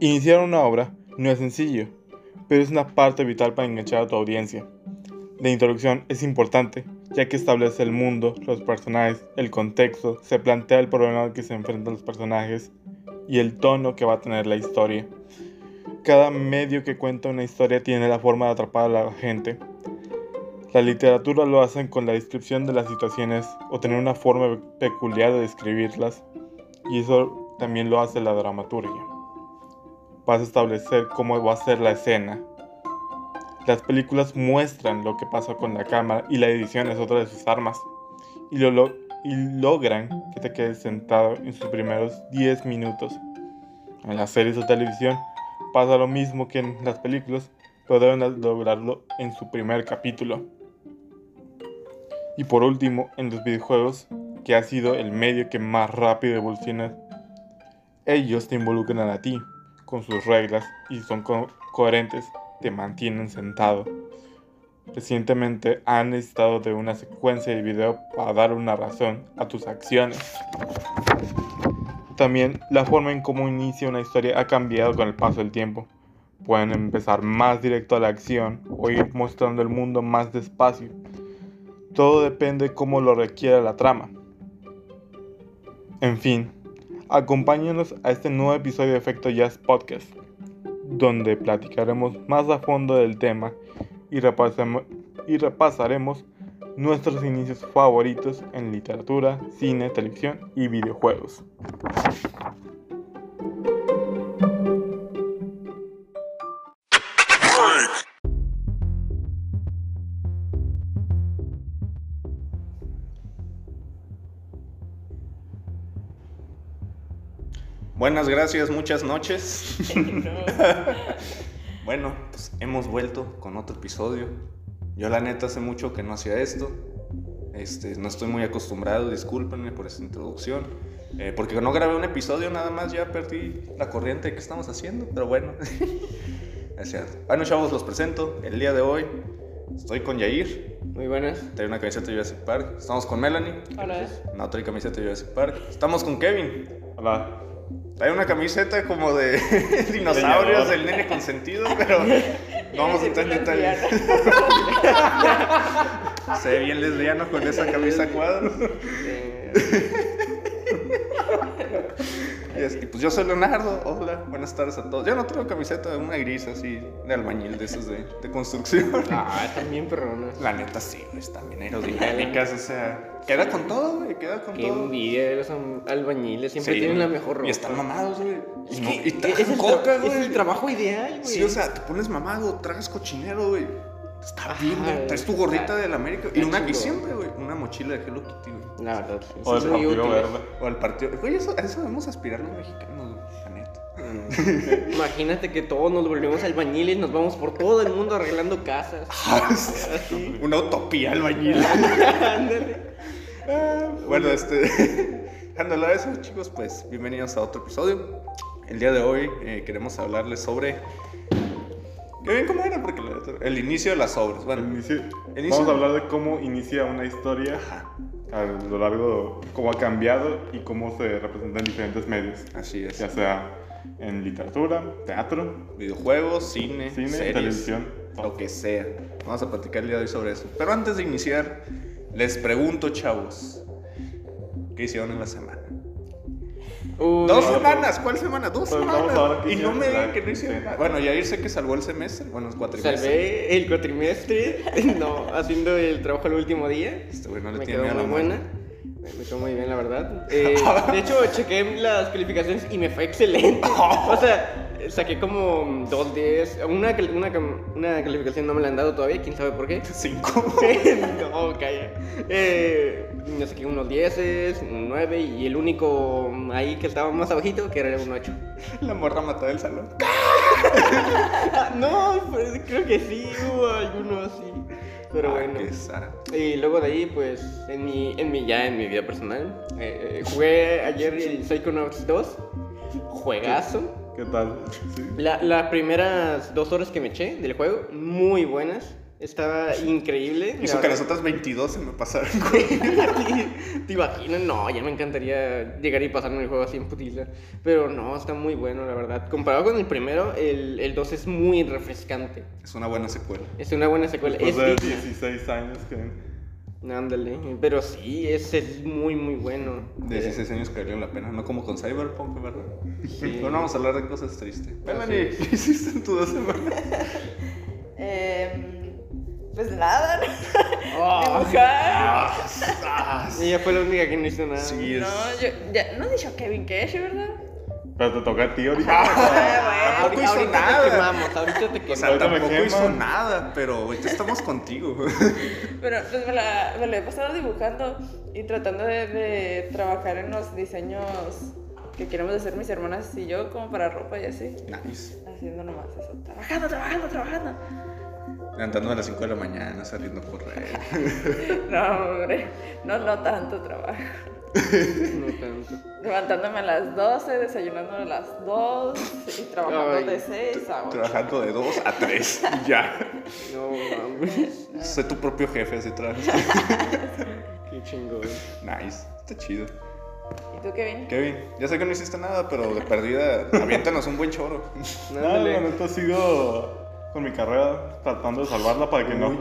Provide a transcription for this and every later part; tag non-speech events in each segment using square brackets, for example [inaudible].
Iniciar una obra no es sencillo, pero es una parte vital para enganchar a tu audiencia. La introducción es importante, ya que establece el mundo, los personajes, el contexto, se plantea el problema al que se enfrentan los personajes y el tono que va a tener la historia. Cada medio que cuenta una historia tiene la forma de atrapar a la gente. La literatura lo hacen con la descripción de las situaciones o tener una forma peculiar de describirlas, y eso también lo hace la dramaturgia. Vas a establecer cómo va a ser la escena. Las películas muestran lo que pasa con la cámara y la edición es otra de sus armas. Y, lo, y logran que te quedes sentado en sus primeros 10 minutos. En las series de televisión pasa lo mismo que en las películas, pero deben lograrlo en su primer capítulo. Y por último, en los videojuegos, que ha sido el medio que más rápido evoluciona, ellos te involucran a ti con sus reglas y son co coherentes, te mantienen sentado. Recientemente han necesitado de una secuencia de video para dar una razón a tus acciones. También la forma en cómo inicia una historia ha cambiado con el paso del tiempo. Pueden empezar más directo a la acción o ir mostrando el mundo más despacio todo depende cómo lo requiera la trama. En fin, acompáñenos a este nuevo episodio de Efecto Jazz Podcast, donde platicaremos más a fondo del tema y, y repasaremos nuestros inicios favoritos en literatura, cine, televisión y videojuegos. Buenas gracias, muchas noches. [laughs] bueno, pues hemos vuelto con otro episodio. Yo la neta hace mucho que no hacía esto. Este, no estoy muy acostumbrado, discúlpenme por esta introducción. Eh, porque no grabé un episodio, nada más ya perdí la corriente que estamos haciendo, pero bueno. [laughs] es cierto. Bueno, chavos, los presento. El día de hoy estoy con Yair. Muy buenas. Trae una camiseta de Jurassic Park. Estamos con Melanie. Hola. No trae camiseta de Jurassic Park. Estamos con Kevin. Hola. Hay una camiseta como de [laughs] dinosaurios del nene consentido, pero no vamos a entrar en detalle. [laughs] Se ve bien lesbiano con esa camisa cuadro. [laughs] Y pues yo soy Leonardo, hola, buenas tardes a todos. Yo no traigo camiseta, una gris así de albañil, de esos de, de construcción. [laughs] Ah, bien perronas. La neta sí, están bien aerodinámicas, o sea, queda con todo, güey, queda con Qué todo. envidia de los albañiles, siempre Sí, tienen la mejor ropa. Y están mamados, güey. Es Y, no- que y es, el coca, tra- es güey. el trabajo ideal, güey. Sí, o sea, te pones mamado, tragas cochinero, güey. Está bien, güey. Traes tu gorrita del América. Y, está una, y siempre, güey, una mochila de Hello Kitty, güey. La verdad. sí, O el son muy partido útiles. verde. O al partido. Güey, eso, a eso debemos aspirar los mexicanos, güey. [laughs] Imagínate que todos nos volvemos albañiles, nos vamos por todo el mundo arreglando casas. [laughs] Así. Una utopía albañil. [laughs] Ándale. bueno, este. Dejando a eso, chicos, pues bienvenidos a otro episodio. El día de hoy eh, queremos hablarles sobre. ¿Qué bien cómo era? Porque el inicio de las obras. Bueno, El inicio- Inicio- Vamos a hablar de cómo inicia una historia ajá, a lo largo, cómo ha cambiado y cómo se representa en diferentes medios, así es. ya sea en literatura, teatro, videojuegos, cine, cine, series, televisión. lo que sea. Vamos a platicar el día de hoy sobre eso. Pero antes de iniciar, les pregunto, chavos, ¿qué hicieron en la semana? Uy, Dos no, semanas, ¿cuál semana? Dos Pues semanas. Y no me digan que no hicieron nada. Bueno, Yair sé que salvó el semestre, bueno, el cuatrimestre. Salvé el cuatrimestre, [laughs] no, haciendo el trabajo el último día. Este güey no le me tiene quedó miedo a muy la buena. muerte. Me quedó muy bien, la verdad. [laughs] Eh, de hecho, chequé las calificaciones y me fue excelente. O sea, saqué como dos 10. Una, una, una calificación no me la han dado todavía, quién sabe por qué. Cinco. [laughs] no, calla. Eh, me saqué unos 10, un 9 y el único ahí que estaba más abajito que era un 8. La morra mató del salón. [laughs] Ah, no, creo que sí, hubo algunos sí. Pero Ah, bueno. qué. Y luego de ahí, pues, en mi, en mi, ya en mi vida personal, eh, jugué ayer el Psychonauts 2, juegazo. ¿Qué tal? Sí. La- las primeras dos horas que me eché del juego, muy buenas. Estaba increíble. Hizo la que verdad. las otras 22 se me pasaran, güey. [laughs] ¿Te imaginas? No, ya me encantaría llegar y pasarme el juego así en putiza. Pero no, está muy bueno, la verdad. Comparado con el primero, el, el 2 es muy refrescante. Es una buena secuela. Es una buena secuela. Después es de digna. 16 años que... Ándale. Pero sí, es, es muy, muy bueno. 16 años que valieron la pena, no como con Cyberpunk, ¿verdad? Sí. [laughs] Pero no vamos a hablar de cosas tristes. Melanie, es. [laughs] ¿qué hiciste en tu dos semanas? Em, pues nada, Oh. [laughs] dibujar. [laughs] Ella fue la única que no hizo nada. Sí, es... No, yo, ya, no he dicho Kevin Cash, ¿verdad? Pero te toca a ti ahorita. Ah, Tampoco hizo ahorita nada. te quemamos, ahorita te O sea, tampoco hizo nada, pero ahorita estamos contigo. [laughs] Pero pues me la, me la he pasado dibujando y tratando de, de trabajar en los diseños que queremos hacer mis hermanas y yo, como para ropa y así. Nice. Haciendo nomás eso. Trabajando, trabajando, trabajando. Levantándome a las 5 de la mañana, saliendo a correr. [laughs] No, hombre, no, no tanto trabajo. No tanto. Levantándome a las 12, desayunando a las 2 y trabajando Ay, de 6 a 8. Trabajando de 2 a 3. [laughs] Ya. No mames. [laughs] Sé tu propio jefe, así trabajas. Qué chingón. Nice. Está chido. ¿Y tú, Kevin? Kevin, ya sé que no hiciste nada, pero de perdida, aviéntanos un buen choro. No, la Ándale. neta sigo con mi carrera tratando de salvarla para que no.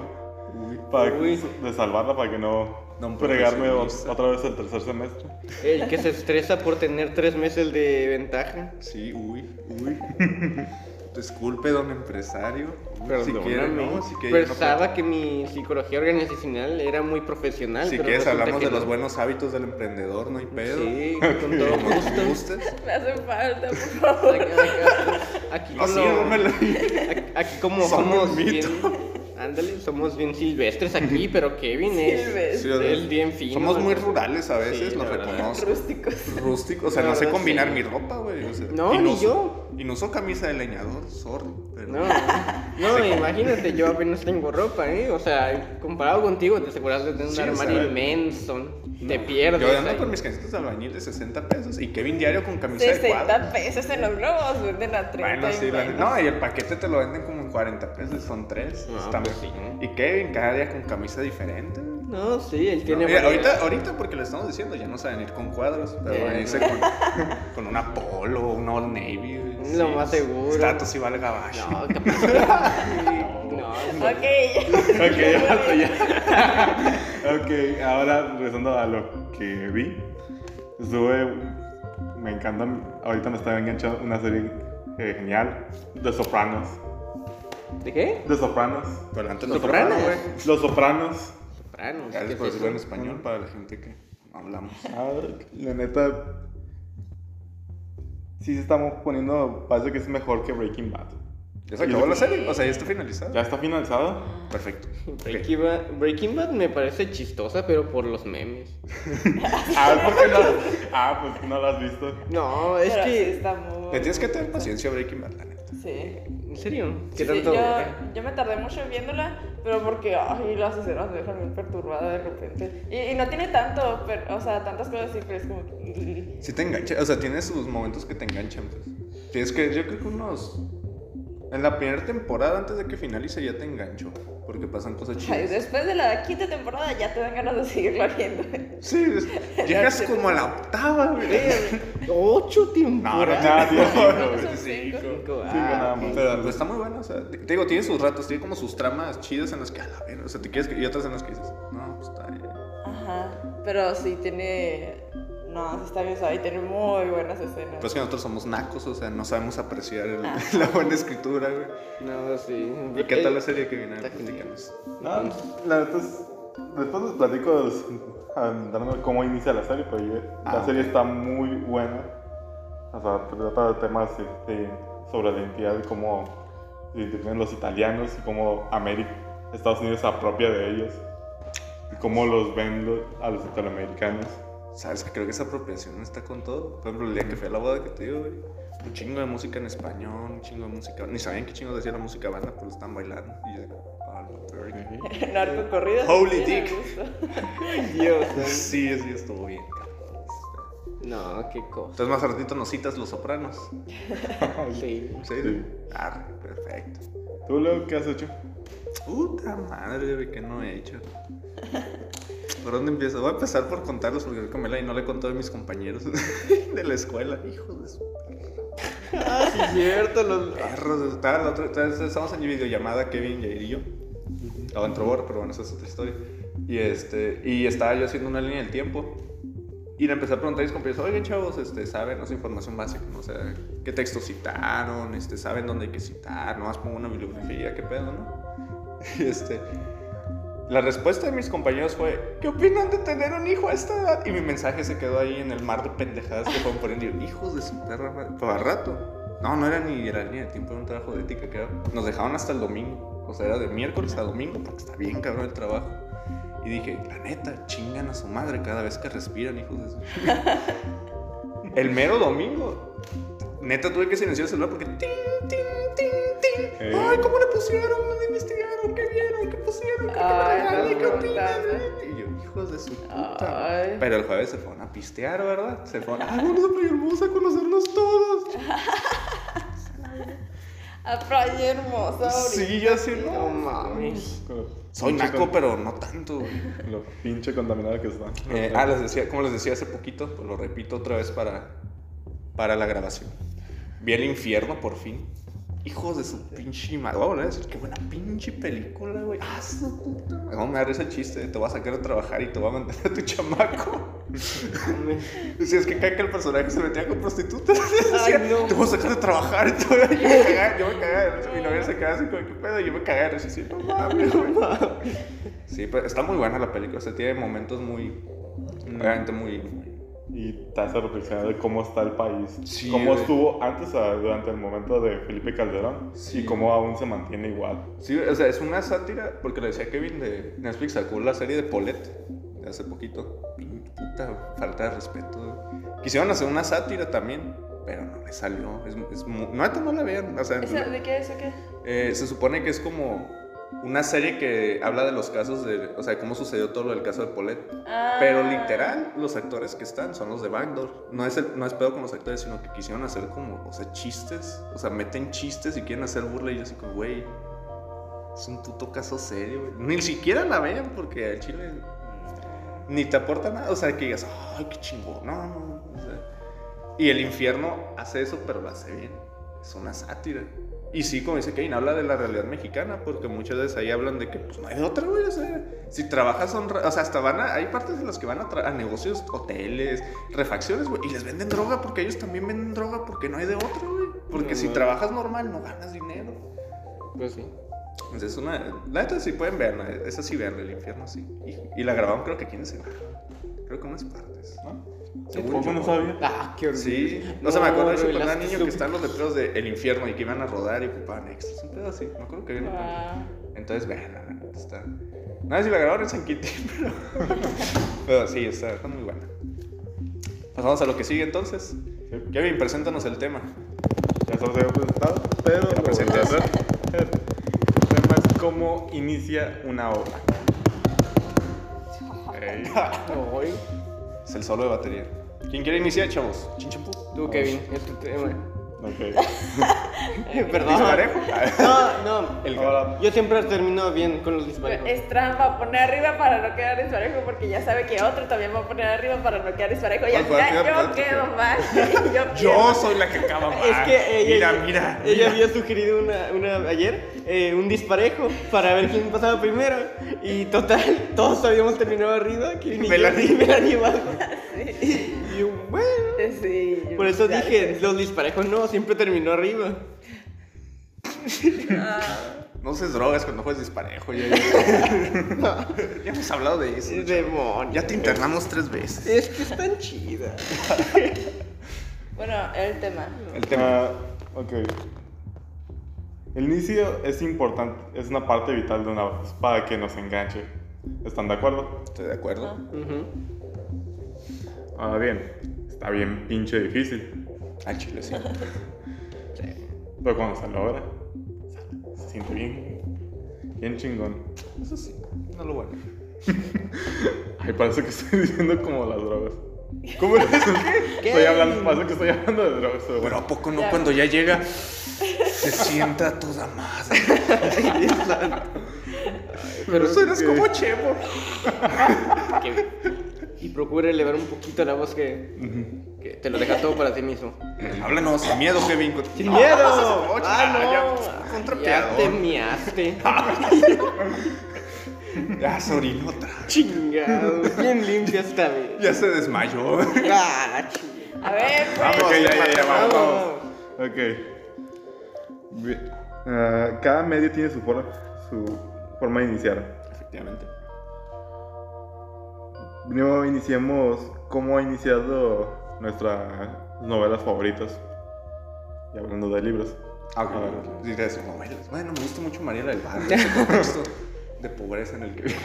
Para que- Uy. de salvarla para que no. No, fregarme otra vez el tercer semestre. El que se estresa por tener tres meses de ventaja. Sí, uy, uy. [laughs] Disculpe, don empresario. Si quiere, Perdóname. no, si quiere, no Pensaba que mi psicología organizacional era muy profesional. Si quieres, hablamos de los no. buenos hábitos del emprendedor, no hay pedo. Sí, [laughs] con todo gusto. Me hace falta, por favor. Aquí, aquí- aquí como- aquí- aquí como somos bien, mito. Ándale, somos bien silvestres aquí, pero Kevin es, Silvestre. Sí, es bien fino. Somos muy rurales a veces, Sí, lo reconozco. Rústicos. Rústico, o sea, no sé combinar sí. mi ropa, güey. o sea, No, y ni uso- yo. Y no uso camisa de leñador, sorry. Pero... No, [laughs] no, imagínate, yo apenas tengo ropa, ¿eh? O sea, comparado contigo, te aseguras de tener un o armario sea, inmenso. Te pierdes. Yo ando ahí. con mis camisetas de albañil de 60 pesos y Kevin diario con camisa de 60 cuadro. pesos en los globos, venden a 30 Bueno, y sí, la- no, y el paquete te lo venden como en 40 pesos, son tres. Ah, Está pues sí. Y Kevin cada día con camisa diferente. No, sí, él No, tiene. mira, ahorita, ahorita porque le estamos diciendo, ya no saben ir con cuadros, pero van a irse no. con, [laughs] con una polo, un Old Navy. Lo más seguro. Status y vale gabacho. No, capaz [laughs] No, no. Ok, ya. ok, ahora regresando a lo que vi. Estuve. Me encanta. Ahorita me está enganchando una serie eh, genial. The Sopranos. ¿De qué? The Sopranos. Pero antes ¿Sopranos? Soprano, güey. Los Sopranos. Sopranos. Gracias ¿qué por es decirlo en español para la gente que no hablamos. La neta. Sí se estamos poniendo. Parece que es mejor que Breaking Bad. ¿Ya se acabó la serie? O sea, ya está finalizada. Ya está finalizado. Perfecto. Breaking Bad, Breaking Bad me parece chistosa, pero por los memes. [laughs] Ah, ¿por qué no? Ah, pues no lo has visto. No, es pero sí que. está muy... Le tienes que tener paciencia a Breaking Bad, la. Sí. ¿En serio? ¿Qué Sí, tanto? yo, yo me tardé mucho viéndola, pero porque ay, las escenas me dejan bien perturbada de repente. Y, y no tiene tanto, pero, o sea, tantas cosas así, pero es como que... Si te engancha, o sea, tiene sus momentos que te enganchan, pues. Tienes que, yo creo que unos. En la primera temporada, antes de que finalice, ya te engancho. Porque pasan cosas Ay, chidas. después de la quinta temporada ya te dan ganas de seguirla viendo. Sí, es- [laughs] llegas como a la octava, güey. Ocho No, temporadas. Nada, [laughs] tío, cinco, cinco. Nada ah, más. Pero pues, está muy buena, o sea, te te digo, tiene sus ratos, tiene como sus tramas chidas en las que, a la verga, o sea, te quieres, que- y otras en las que dices, no, pues está bien. Ajá, pero sí tiene... No, está bien suave y tiene muy buenas escenas. Pues que nosotros somos nacos, o sea, no sabemos apreciar el- Ah. [laughs] la buena escritura, güey. No, sí. ¿Y qué Eh, tal la serie que viene? Platícanos. No, la neta es. Después les platico ah, dando cómo inicia la serie, pero yo- Ah, la ok. serie está muy buena. O sea, trata de temas este, sobre la identidad y cómo identifican los italianos y cómo América, Estados Unidos se apropia de ellos. Y cómo los ven lo- a los italoamericanos. ¿Sabes que creo que esa apropiación está con todo? Por ejemplo, el día que fui a la boda que te digo, güey. Un chingo de música en españón, un chingo de música. Ni sabían qué chingo decía la música banda, pero están bailando. Y yo, verga. [laughs] Narco corrido. Holy sí, dick. [laughs] Dios. Sí, sí, estuvo bien. No, qué cosa. Entonces, más ratito nos citas Los Sopranos. [laughs] Sí. ¿En serio? Ah, perfecto. ¿Tú, Leo, qué has hecho? Puta madre, que no he hecho. ¿Por dónde empiezo? Voy a empezar por contarlos porque creo que me la y no le he contado a mis compañeros [laughs] de la escuela. Hijos de su Ah, sí, cierto. Los... perros. Estaba la otra, estaba- estábamos en videollamada, Kevin, Jair y yo. Estaba en Trobor, pero bueno, esa es otra historia. Y, este, y estaba yo haciendo una línea del tiempo. Y le empecé a preguntar a mis compañeros, oigan chavos, este, ¿saben? No sé, información básica, ¿no? O sea, ¿qué textos citaron? Este, ¿Saben dónde hay que citar? Nomás pongo una bibliografía, ¿qué pedo, no? [laughs] Y este... La respuesta de mis compañeros fue, ¿qué opinan de tener un hijo a esta edad? Y mi mensaje se quedó ahí en el mar de pendejadas que fueron poniendo. [laughs] Hijos de su perra, madre". pero al rato. No, no era ni era ni de tiempo, era un trabajo de ética que era- nos dejaban hasta el domingo. O sea, era de miércoles a domingo porque está bien cabrón el trabajo. Y dije, la neta, chingan a su madre cada vez que respiran, hijos de su... [laughs] el mero domingo, neta tuve que silenciar el celular porque... Tin, tin, tin, tin. Eh. Ay, ¿cómo le pusieron? ¿Dónde investigaron? ¿Qué vieron? ¿Qué pusieron? ¿Qué Ay, importante. Y yo, hijos de su puta. Ay. Pero el jueves se fueron a pistear, ¿verdad? Se fueron, ah, vamos a Playa Hermosa a conocernos todos. [laughs] A Playa Hermosa. Sí, ya sé, No mames. Soy pinche naco, con- pero no tanto. Lo pinche contaminado que está. Eh, ah, les decía, como les decía hace poquito, pues lo repito otra vez para, para la grabación. Vi el infierno por fin. Hijos de su pinche madre. Voy a decir, qué buena pinche película, güey. Ah, su puta. No me dar ese chiste. Te voy a sacar a trabajar y te voy a mandar a tu chamaco. [laughs] Si es que cae que el personaje se metía con prostitutas. [laughs] Decía, no. Te voy a sacar a trabajar y te voy a... Yo me cagaba, yo me cagaba. Mi novia se quedaba así como, ¿qué pedo? Y yo me cagaba risa. así, no mames, güey. Sí, pero está muy buena la película. O sea, tiene momentos muy... Realmente muy... Y te hace reflexionar de cómo está el país. Sí, cómo güey. estuvo antes a- durante el momento de Felipe Calderón. Sí. Y cómo aún se mantiene igual. Sí, o sea, es una sátira, porque le decía Kevin de Netflix sacó la serie de Paulette de hace poquito. Puta falta de respeto. Quisieron hacer una sátira también, pero no le salió. Es, es no, no la vean. O sea, ¿Esa- ¿De qué es o qué? eh, se supone que es como una serie que habla de los casos de, o sea, cómo sucedió todo lo del caso de Paulette. Ah. Pero literal, los actores que están son los de Backdoor. No es, el- no es pedo con los actores, sino que quisieron hacer como, o sea, chistes. O sea, meten chistes y quieren hacer burla y yo así como, güey, es un puto caso serio, güey. Ni siquiera la vean porque al chile ni te aporta nada. O sea, que digas, ay, qué chingón. No, no, o sea. Y el infierno hace eso, pero lo hace bien. Es una sátira. Y sí, como dice Kevin, habla de la realidad mexicana, porque muchas veces ahí hablan de que pues no hay de otra, güey. O sea, si trabajas, honra- o sea, hasta van a, hay partes de las que van a, a negocios, hoteles, refacciones, güey, y les venden droga porque ellos también venden droga porque no hay de otra, güey. Porque No, si trabajas normal, no ganas dinero. Pues sí. Entonces, es una, la neta sí pueden verla, esa sí verla, el infierno sí. Y, y la grabaron creo que aquí en. Creo que unas partes. ¿no? Según no sabía. Ah, qué horrible. Sí, no, se me acuerdo de eso cuando era niño que están los letreros de El Infierno y que iban a rodar y ocupaban extras. Un pedo así, me acuerdo que había Ah. Entonces, vean, neta está. No sé si la grabaron en San Quintín, [laughs] pero. pero sí, está, está muy buena. Pasamos a lo que sigue entonces. Sí. Kevin, preséntanos el tema. Ya se los había presentado, pero lo voy a presentes. hacer. El tema es cómo inicia una obra. Ey. [laughs] Es el solo de batería. ¿Quién quiere iniciar, chavos? Chinchampú. Tú, Kevin, es tu tema. Ok. [laughs] Perdón. ¿Disparejo? No, no. El [laughs] Yo siempre termino bien con los disparejos. Es trampa poner arriba para no quedar disparejo porque ya sabe que otro también va a poner arriba para no quedar disparejo y al final yo quedo mal. [laughs] Yo, Yo soy la que acaba mal. Es que ella, Mira, mira. ella había sugerido una, una ayer eh, un disparejo para ver quién pasaba primero. Y total, todos habíamos terminado arriba. Y yo, Melanie. y Melanie abajo. Sí. Y yo, bueno. Sí, yo- Por eso dije, los disparejos no, siempre terminó arriba. Ah, No uses drogas cuando juegues disparejo. Ya, [laughs] ya. Ya hemos hablado de eso. Demonio. Ya te internamos tres veces. Es que están chidas. [laughs] Bueno, el tema. El tema. ok. El inicio es importante, es una parte vital de una para que nos enganche. ¿Están de acuerdo? Estoy de acuerdo. Ujú. Ahora bien, está bien pinche difícil, Al chile, sí. [laughs] pero cuando se logra, sale, se siente bien, bien chingón. Eso sí. No lo bueno. [laughs] Ay, parece que estoy [laughs] diciendo como las drogas. ¿Cómo es eso? ¿Qué? Estoy hablando, parece que estoy hablando de drogas, pero Pero bueno. ¿a poco no Ya. cuando ya llega se sienta toda madre? Pero eso eres como Chepo. Que- y procura elevar un poquito la voz que, que te lo deja todo para ti mismo. Háblanos sin miedo, Kevin. ¡Sin miedo! Ah, ¡Ah, ya, no! Ya trapeador. te miaste. [laughs] Ya se orinó otra. Chingado. Bien limpia esta vez. Ya se desmayó. Ah, chingado. A ver, pues. Vamos, Ok, ya, ya, ya, vamos. vamos. Ok. Ah, cada medio tiene su, forma su forma de iniciar. Efectivamente. Primero iniciemos cómo ha iniciado nuestras novelas favoritas. Y hablando de libros. Ah, ok. Eso, novelas. Bueno, me gusta mucho Mariela del Barrio. [laughs] Ese de pobreza en el que vive.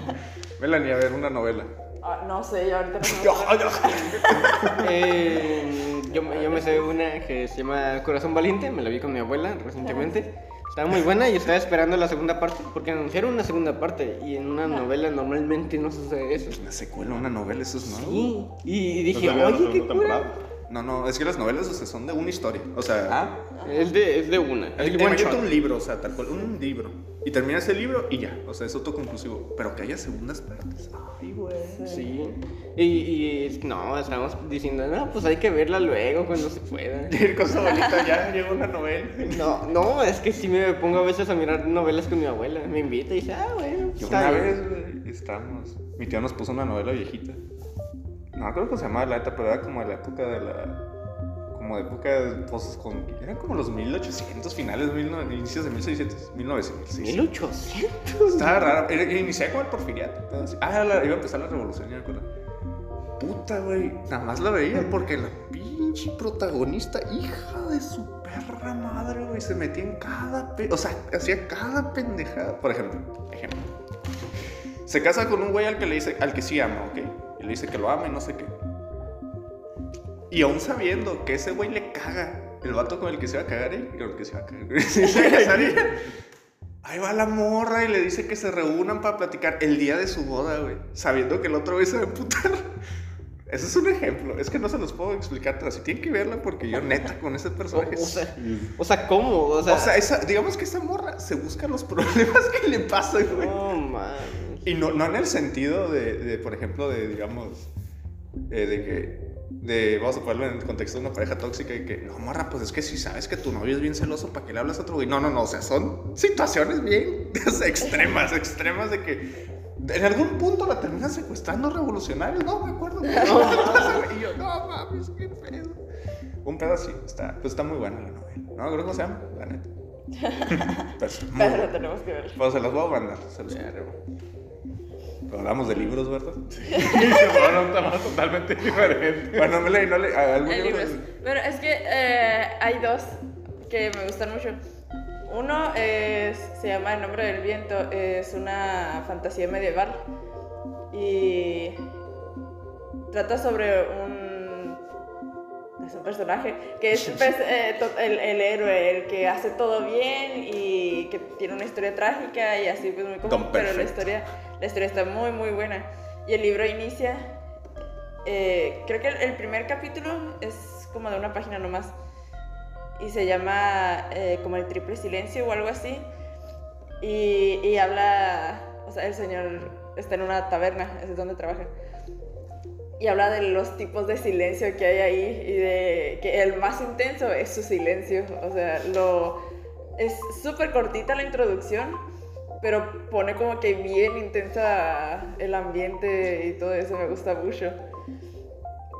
[laughs] Melanie, a ver, una novela. Ah, no sé, yo ahorita no. [laughs] Eh, yo, me- yo me sé una que se llama Corazón Valiente, me la vi con mi abuela recientemente. Estaba muy buena y estaba esperando la segunda parte, porque anunciaron una segunda parte y en una novela normalmente no sucede eso. Una secuela, una novela, eso es nuevo. Sí, y dije, ¿No salió la oye, qué cura. No, no, es que las novelas, o sea, son de una historia. O sea, Ah, es de, es de una. es un libro, o sea, tal cual, un libro. Y termina ese libro y ya. O sea, es autoconclusivo. Pero que haya segundas partes. Ay, güey. Sí. Y, no, estábamos diciendo, no, pues hay que verla luego cuando se pueda. [laughs] Cosa bonita, ya llegó una novela. No, no, es que sí me pongo a veces a mirar novelas con mi abuela. Me invita y dice, ah, bueno, Yo está una bien". vez, güey, estábamos. Mi tía nos puso una novela viejita. No, creo que se llamaba La Neta, pero era como de la época de la. Como de época de cosas con. Eran como los 1800, finales, inicios de 1600, 1900. 1800. Estaba raro. Era, iniciaba como el porfiriato. Ah, la- iba a empezar la revolución, ya me acuerdo. Puta, güey. Nada más la veía porque la pinche protagonista, hija de su perra madre, güey, se metía en cada. pe- O sea, hacía cada pendejada. Por ejemplo, ejemplo. Se casa con un güey al que le dice, al que sí ama, ¿ok? Y le dice que lo ama y no sé qué. Y aún sabiendo que ese güey le caga el vato con el que se va a cagar, ¿eh? Con el que se va a cagar. [laughs] se va a casar ella. Ahí va la morra y le dice que se reúnan para platicar el día de su boda, güey. Sabiendo que el otro güey se va a emputar. Ese es un ejemplo. Es que no se los puedo explicar, pero sí tienen que verla porque yo neta con ese personaje. [laughs] o sea, o sea, ¿cómo? O sea, O sea, esa- digamos que esa morra se busca los problemas que le pasan, güey. no mames. Y no, no en el sentido de, de, por ejemplo, de, digamos, eh, de que, de, vamos a ponerlo en el contexto de una pareja tóxica y que, no, morra, pues es que si sabes que tu novio es bien celoso, ¿para qué le hablas a otro güey? No, no, no, o sea, son situaciones bien [laughs] extremas, extremas de que en algún punto la terminan secuestrando revolucionarios, no me acuerdo. [laughs] [laughs] y yo, no mames, qué pedo. Un pedo así, está, pues está muy buena la novela. No, creo que se llama, la neta. Pero, tenemos que. Pues se las voy a mandar, se los Pero hablamos de libros, ¿verdad? Bueno, un tema totalmente diferente. Bueno, no leí, no leí. ¿Algún Hay libro? libros. Pero es que eh, hay dos que me gustan mucho. Uno es, se llama El nombre del viento, es una fantasía medieval y trata sobre un, es un personaje que es [laughs] pues, eh, to- el, el héroe, el que hace todo bien y que tiene una historia trágica y así pues muy común, pero la historia, la historia está muy muy buena. Y el libro inicia eh, creo que el, el primer capítulo es como de una página nomás. Y se llama eh, como el triple silencio o algo así. Y, y habla, o sea, el señor está en una taberna, es donde trabaja. Y habla de los tipos de silencio que hay ahí y de que el más intenso es su silencio. O sea, lo, es súper cortita la introducción, pero pone como que bien intensa el ambiente y todo eso, me gusta mucho.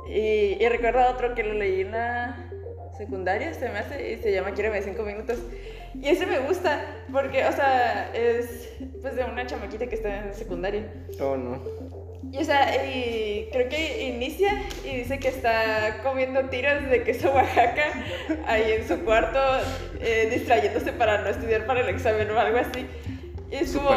Y, y recuerdo otro que lo leí en la secundaria, se me hace, y se llama Quiéreme cinco minutos. Y ese me gusta, porque, o sea, es pues de una chamaquita que está en secundaria. Oh, no. Y, o sea, y creo que inicia y dice que está comiendo tiras de queso Oaxaca ahí en su cuarto, eh, distrayéndose para no estudiar para el examen o algo así. Y es como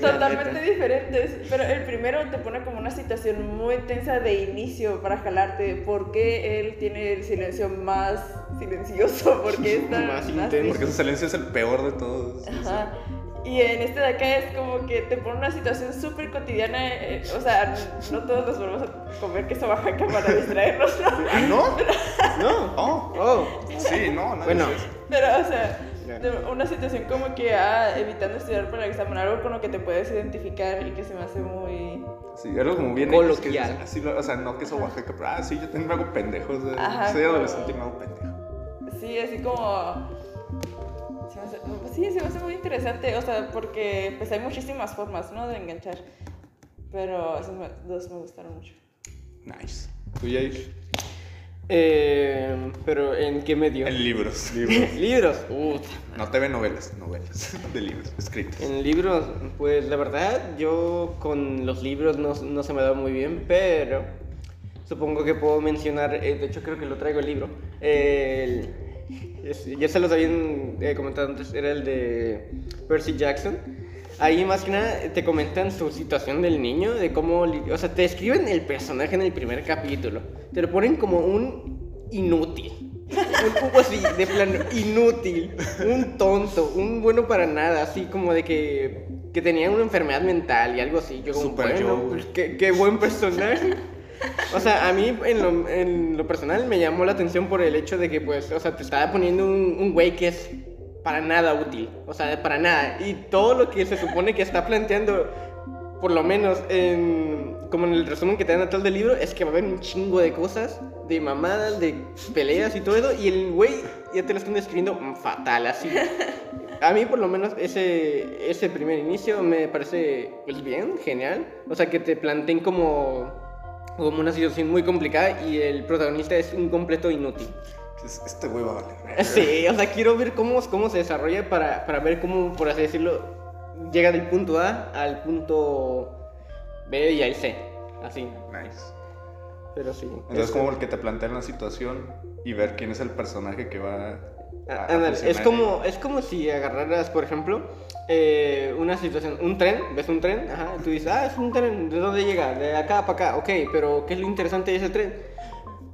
totalmente diferentes. Pero el primero te pone como una situación muy tensa de inicio para jalarte. ¿Por qué él tiene el silencio más silencioso? ¿Por qué [laughs] está Más intenso. Porque ese silencio es el peor de todos. Ajá. Y en este de acá es como que te pone una situación súper cotidiana. eh, o sea, no todos nos volvemos a comer queso Oaxaca para distraernos, ¿no? ¿Ah, no? [laughs] No. Oh, Oh. sí, no, no. Bueno. es. Pero, o sea, una situación como que ah, evitando estudiar para el examen, algo con lo que te puedes identificar y que se me hace muy... Sí, algo como bien Coloquial. Que así, o sea, no que eso Oaxaca, pero ah, sí, yo también me hago pendejo. O sea, Ajá, soy adolescente y me hago pendejo. Sí, así como... se me hace- pues sí, se me hace muy interesante, o sea, porque pues hay muchísimas formas, ¿no? De enganchar. Pero esos me- dos me gustaron mucho. Nice. ¿Tú, Jair? Eh, pero ¿en qué medio? En libros. Libros. [laughs] Puta. No TV novelas, novelas [laughs] de libros escritos. En libros, pues la verdad, yo con los libros no, no se me da muy bien, pero supongo que puedo mencionar, eh, de hecho creo que lo traigo el libro. el- ya se los habían eh, comentado antes, era el de Percy Jackson. Ahí más que nada te comentan su situación del niño, de cómo, o sea, te describen el personaje en el primer capítulo. Te lo ponen como un inútil. Un poco así, de plano, inútil, un tonto, un bueno para nada, así como de que, que tenía una enfermedad mental y algo así. Yo como, Super bueno, pues, qué, qué buen personaje. O sea, a mí en lo, en lo personal me llamó la atención por el hecho de que, pues, o sea, te estaba poniendo un, un güey que es para nada útil. O sea, para nada. Y todo lo que se supone que está planteando, por lo menos en, como en el resumen que te dan atrás del libro, es que va a haber un chingo de cosas, de mamadas, de peleas y todo eso. Y el güey ya te lo están describiendo fatal, así. A mí por lo menos ese, ese primer inicio me parece pues bien, genial. O sea, que te planteen como, como una situación muy complicada y el protagonista es un completo inútil. Es- Este güey va a valer. Sí, o sea, quiero ver cómo, cómo se desarrolla para, para ver cómo, por así decirlo, llega del punto A al punto B y al C. Así, Nice. pero sí. Entonces, es- como el que te plantean la situación y ver quién es el personaje que va a. A es como, es como si agarraras, por ejemplo, eh, una situación, un tren, ves un tren, ajá, y tú dices, ah, es un tren, ¿de dónde llega? De acá para acá, ok, pero ¿qué es lo interesante de ese tren?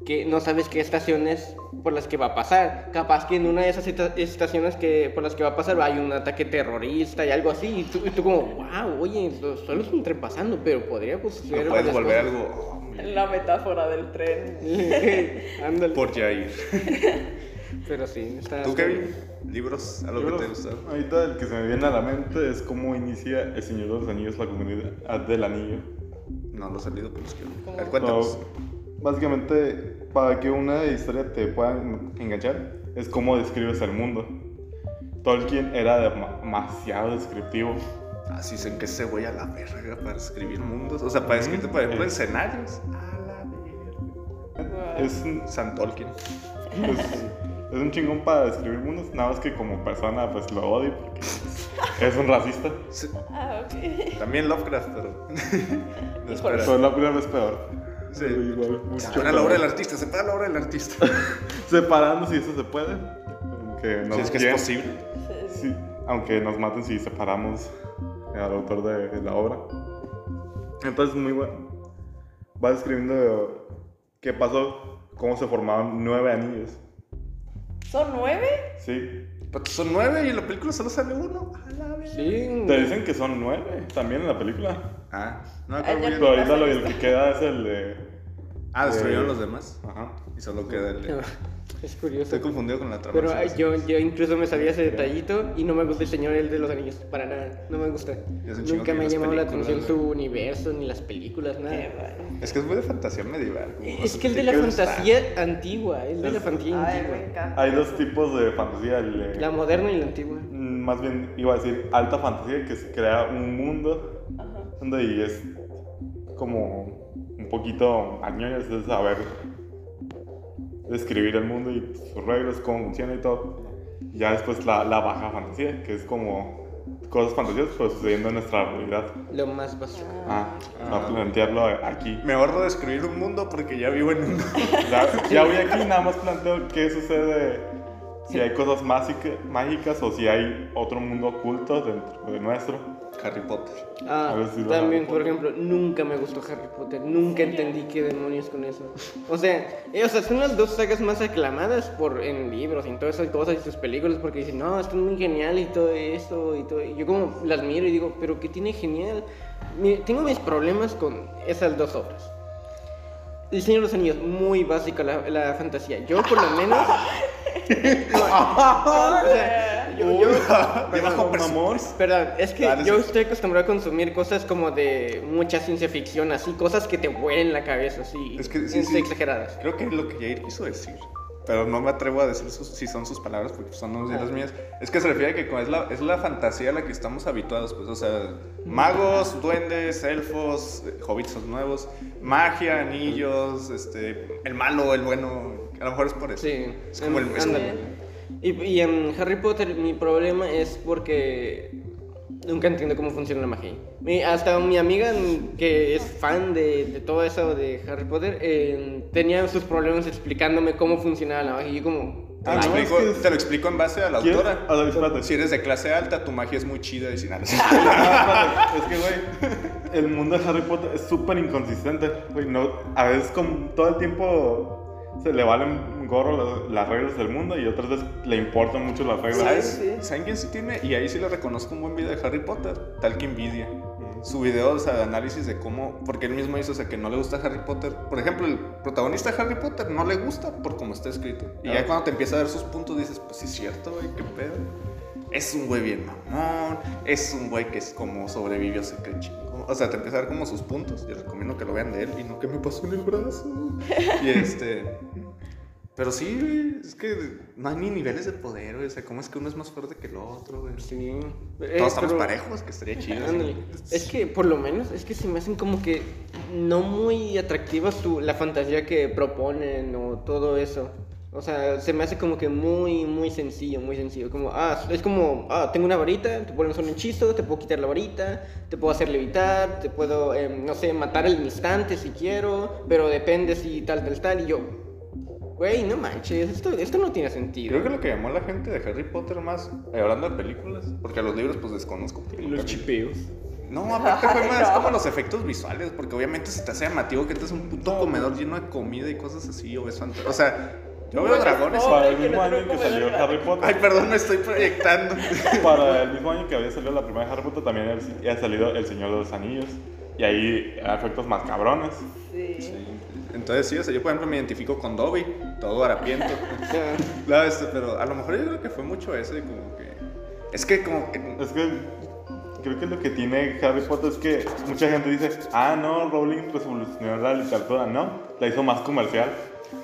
Que no sabes qué estaciones por las que va a pasar. Capaz que en una de esas esta- estaciones que, por las que va a pasar hay un ataque terrorista y algo así, y tú, y tú como, wow, oye, so- solo es un tren pasando, pero podría pues No puedes volver cosas". algo. La metáfora del tren. [laughs] Ándale. Por Jair. [laughs] Pero sí, está... ¿Tú, Kevin? ¿Libros? ¿Algo Libros, que te gusta? Ahorita el que se me viene a la mente es cómo inicia El Señor de los Anillos, la comunidad del anillo. No los he leído, pero los quiero. A ver, cuéntanos. No, básicamente, para que una historia te pueda en- enganchar, es cómo describes el mundo. Tolkien era dema- demasiado descriptivo. Así dicen que ese güey a la verga para escribir mundos. O sea, para escribir, por ejemplo, escenarios. A la verga. Es un, San Tolkien. es, [laughs] es un chingón para describir mundos, nada más que como persona pues lo odio porque es un racista. Sí, Ah, ok. También Lovecraft, pero. [laughs] no es Pero la primera es peor. Sí. Igual, mucho Separa la obra del artista, separa la obra del artista. Separando si eso se puede. Aunque nos Si es que es quieren- posible. Sí, aunque nos maten si separamos al autor de, de la obra. Entonces, muy bueno. Va describiendo qué pasó, cómo se formaban nueve anillos. ¿Son nueve? Sí. Pero son nueve y en la película solo sale uno. A la verga. Sí. Te dicen que son nueve también en la película. Ah, no, ya bien. Pero ahorita lo que queda es el de. Ah, destruyeron los demás. Ajá. Y solo queda el. de- Es curioso. Estoy confundido con la trama. Pero ay, yo, yo incluso me sabía ese detallito y no me gusta el Señor el de los Anillos, para nada, no me gusta. Nunca me ha llamado la atención su universo, ni las películas, nada. Es que es muy de fantasía medieval. Es que el de la fantasía antigua, el de la fantasía antigua. Hay dos tipos de fantasía. La moderna y la antigua. Mm, Más bien iba a decir alta fantasía, que se crea un mundo Ajá. donde y es como un poquito añoño de saber describir el mundo y sus reglas, cómo funciona y todo. Ya después la, la baja fantasía, que es como cosas fantasiosas pero sucediendo en nuestra realidad. Lo más básico. Ah, para plantearlo aquí. Me ahorro de escribir un mundo porque ya vivo en uno. [laughs] Ya, ya voy aquí, nada más planteo qué sucede, si hay cosas mágica- mágicas o si hay otro mundo oculto dentro de nuestro. Harry Potter. Ah, si también, por ejemplo, nunca me gustó Harry Potter, nunca entendí qué demonios con eso. O sea, eh, o sea, son las dos sagas más aclamadas por en libros y en todas esas cosas y sus películas porque dicen, no, están muy genial y todo eso y todo. Y yo como las miro y digo, pero ¿qué tiene genial? Mi- tengo mis problemas con esas dos obras. El Señor de los Anillos, muy básica la, la fantasía. Yo por lo menos... [laughs] [laughs] No, o sea, yo, yo, qué [laughs] bajo. Perdón, es que Dale, yo sí. estoy acostumbrado a consumir cosas como de mucha ciencia ficción, así, cosas que te vuelen la cabeza, así, Es que sí, sí. exageradas. Creo que es lo que Jair quiso decir. Pero no me atrevo a decir sus- si son sus palabras porque son no las mías. Es que se refiere a que es la, es la fantasía a la que estamos habituados. Pues, o sea, magos, duendes, elfos, eh, hobbits nuevos, magia, anillos, este, el malo, el bueno. A lo mejor es por eso. Sí, Es como el- es como-. Y, y en Harry Potter mi problema es porque nunca entiendo cómo funciona la magia. Mi- hasta mi amiga que es fan de, de todo eso de Harry Potter eh, tenía sus problemas explicándome cómo funcionaba la magia. Y yo como... Te lo, Ah, explico, es que te lo explico en base a la ¿Quieres? autora. A espérate. Si eres de clase alta, tu magia es muy chida y sin nada. [laughs] Es que, güey, el mundo de Harry Potter es súper inconsistente, güey. No, a veces con todo el tiempo se le valen gorro las, las reglas del mundo y otras veces le importan mucho las reglas. ¿Sabes? Sí. ¿Saben quién sí tiene? Y ahí sí le reconozco un buen video de Harry Potter. Tal que Nvidia. Su video, o sea, de análisis de cómo. Porque él mismo hizo, o sea, que no le gusta Harry Potter. Por ejemplo, el protagonista de Harry Potter no le gusta por cómo está escrito. Y ya cuando te empieza a dar sus puntos, dices, pues sí es cierto, güey, qué pedo. Es un güey bien mamón. Es un güey que es como sobrevivió, se cree. O sea, te empieza a dar como sus puntos. Yo recomiendo que lo vean de él y no que me pasó en el brazo. [laughs] Y este. Pero sí, güey, es que no hay ni niveles de poder, güey. O sea, ¿cómo es que uno es más fuerte que el otro, güey? Sí. Eh, Todos estamos pero- parejos, que estaría chido. Es que por lo menos es que se me hacen como que no muy atractivas su, la fantasía que proponen o todo eso. O sea, se me hace como que muy, muy sencillo, muy sencillo. Como, ah, es como, ah, tengo una varita, te pones un hechizo, te puedo quitar la varita, te puedo hacer levitar, te puedo, em, no sé, matar al instante si quiero, pero depende si tal, tal, tal. Y yo, güey, no manches, esto, esto no tiene sentido. Creo que lo que llamó a la gente de Harry Potter más, eh, hablando de películas, porque a los libros pues desconozco. Los chipeos. No, aparte fue [laughs] más no. como los efectos visuales, porque obviamente se te hace llamativo que este es un puto comedor lleno de comida y cosas así, o ves fanta- O sea, yo veo dragones. no. Para el mismo no año que salió. Harry Potter. Ay, perdón, me estoy proyectando. [laughs] Para el mismo año que había salido la primera de Harry Potter también había ha salido El Señor de los Anillos. Y ahí efectos más cabrones. Sí. Entonces sí, o sea, yo por ejemplo me identifico con Dobby, todo harapiento. [laughs] No, este, pero a lo mejor yo creo que fue mucho ese, como que... Es que como que... Es que creo que lo que tiene Harry Potter es que mucha gente dice, ah, no, Rowling revolucionó la literatura. No, la hizo más comercial.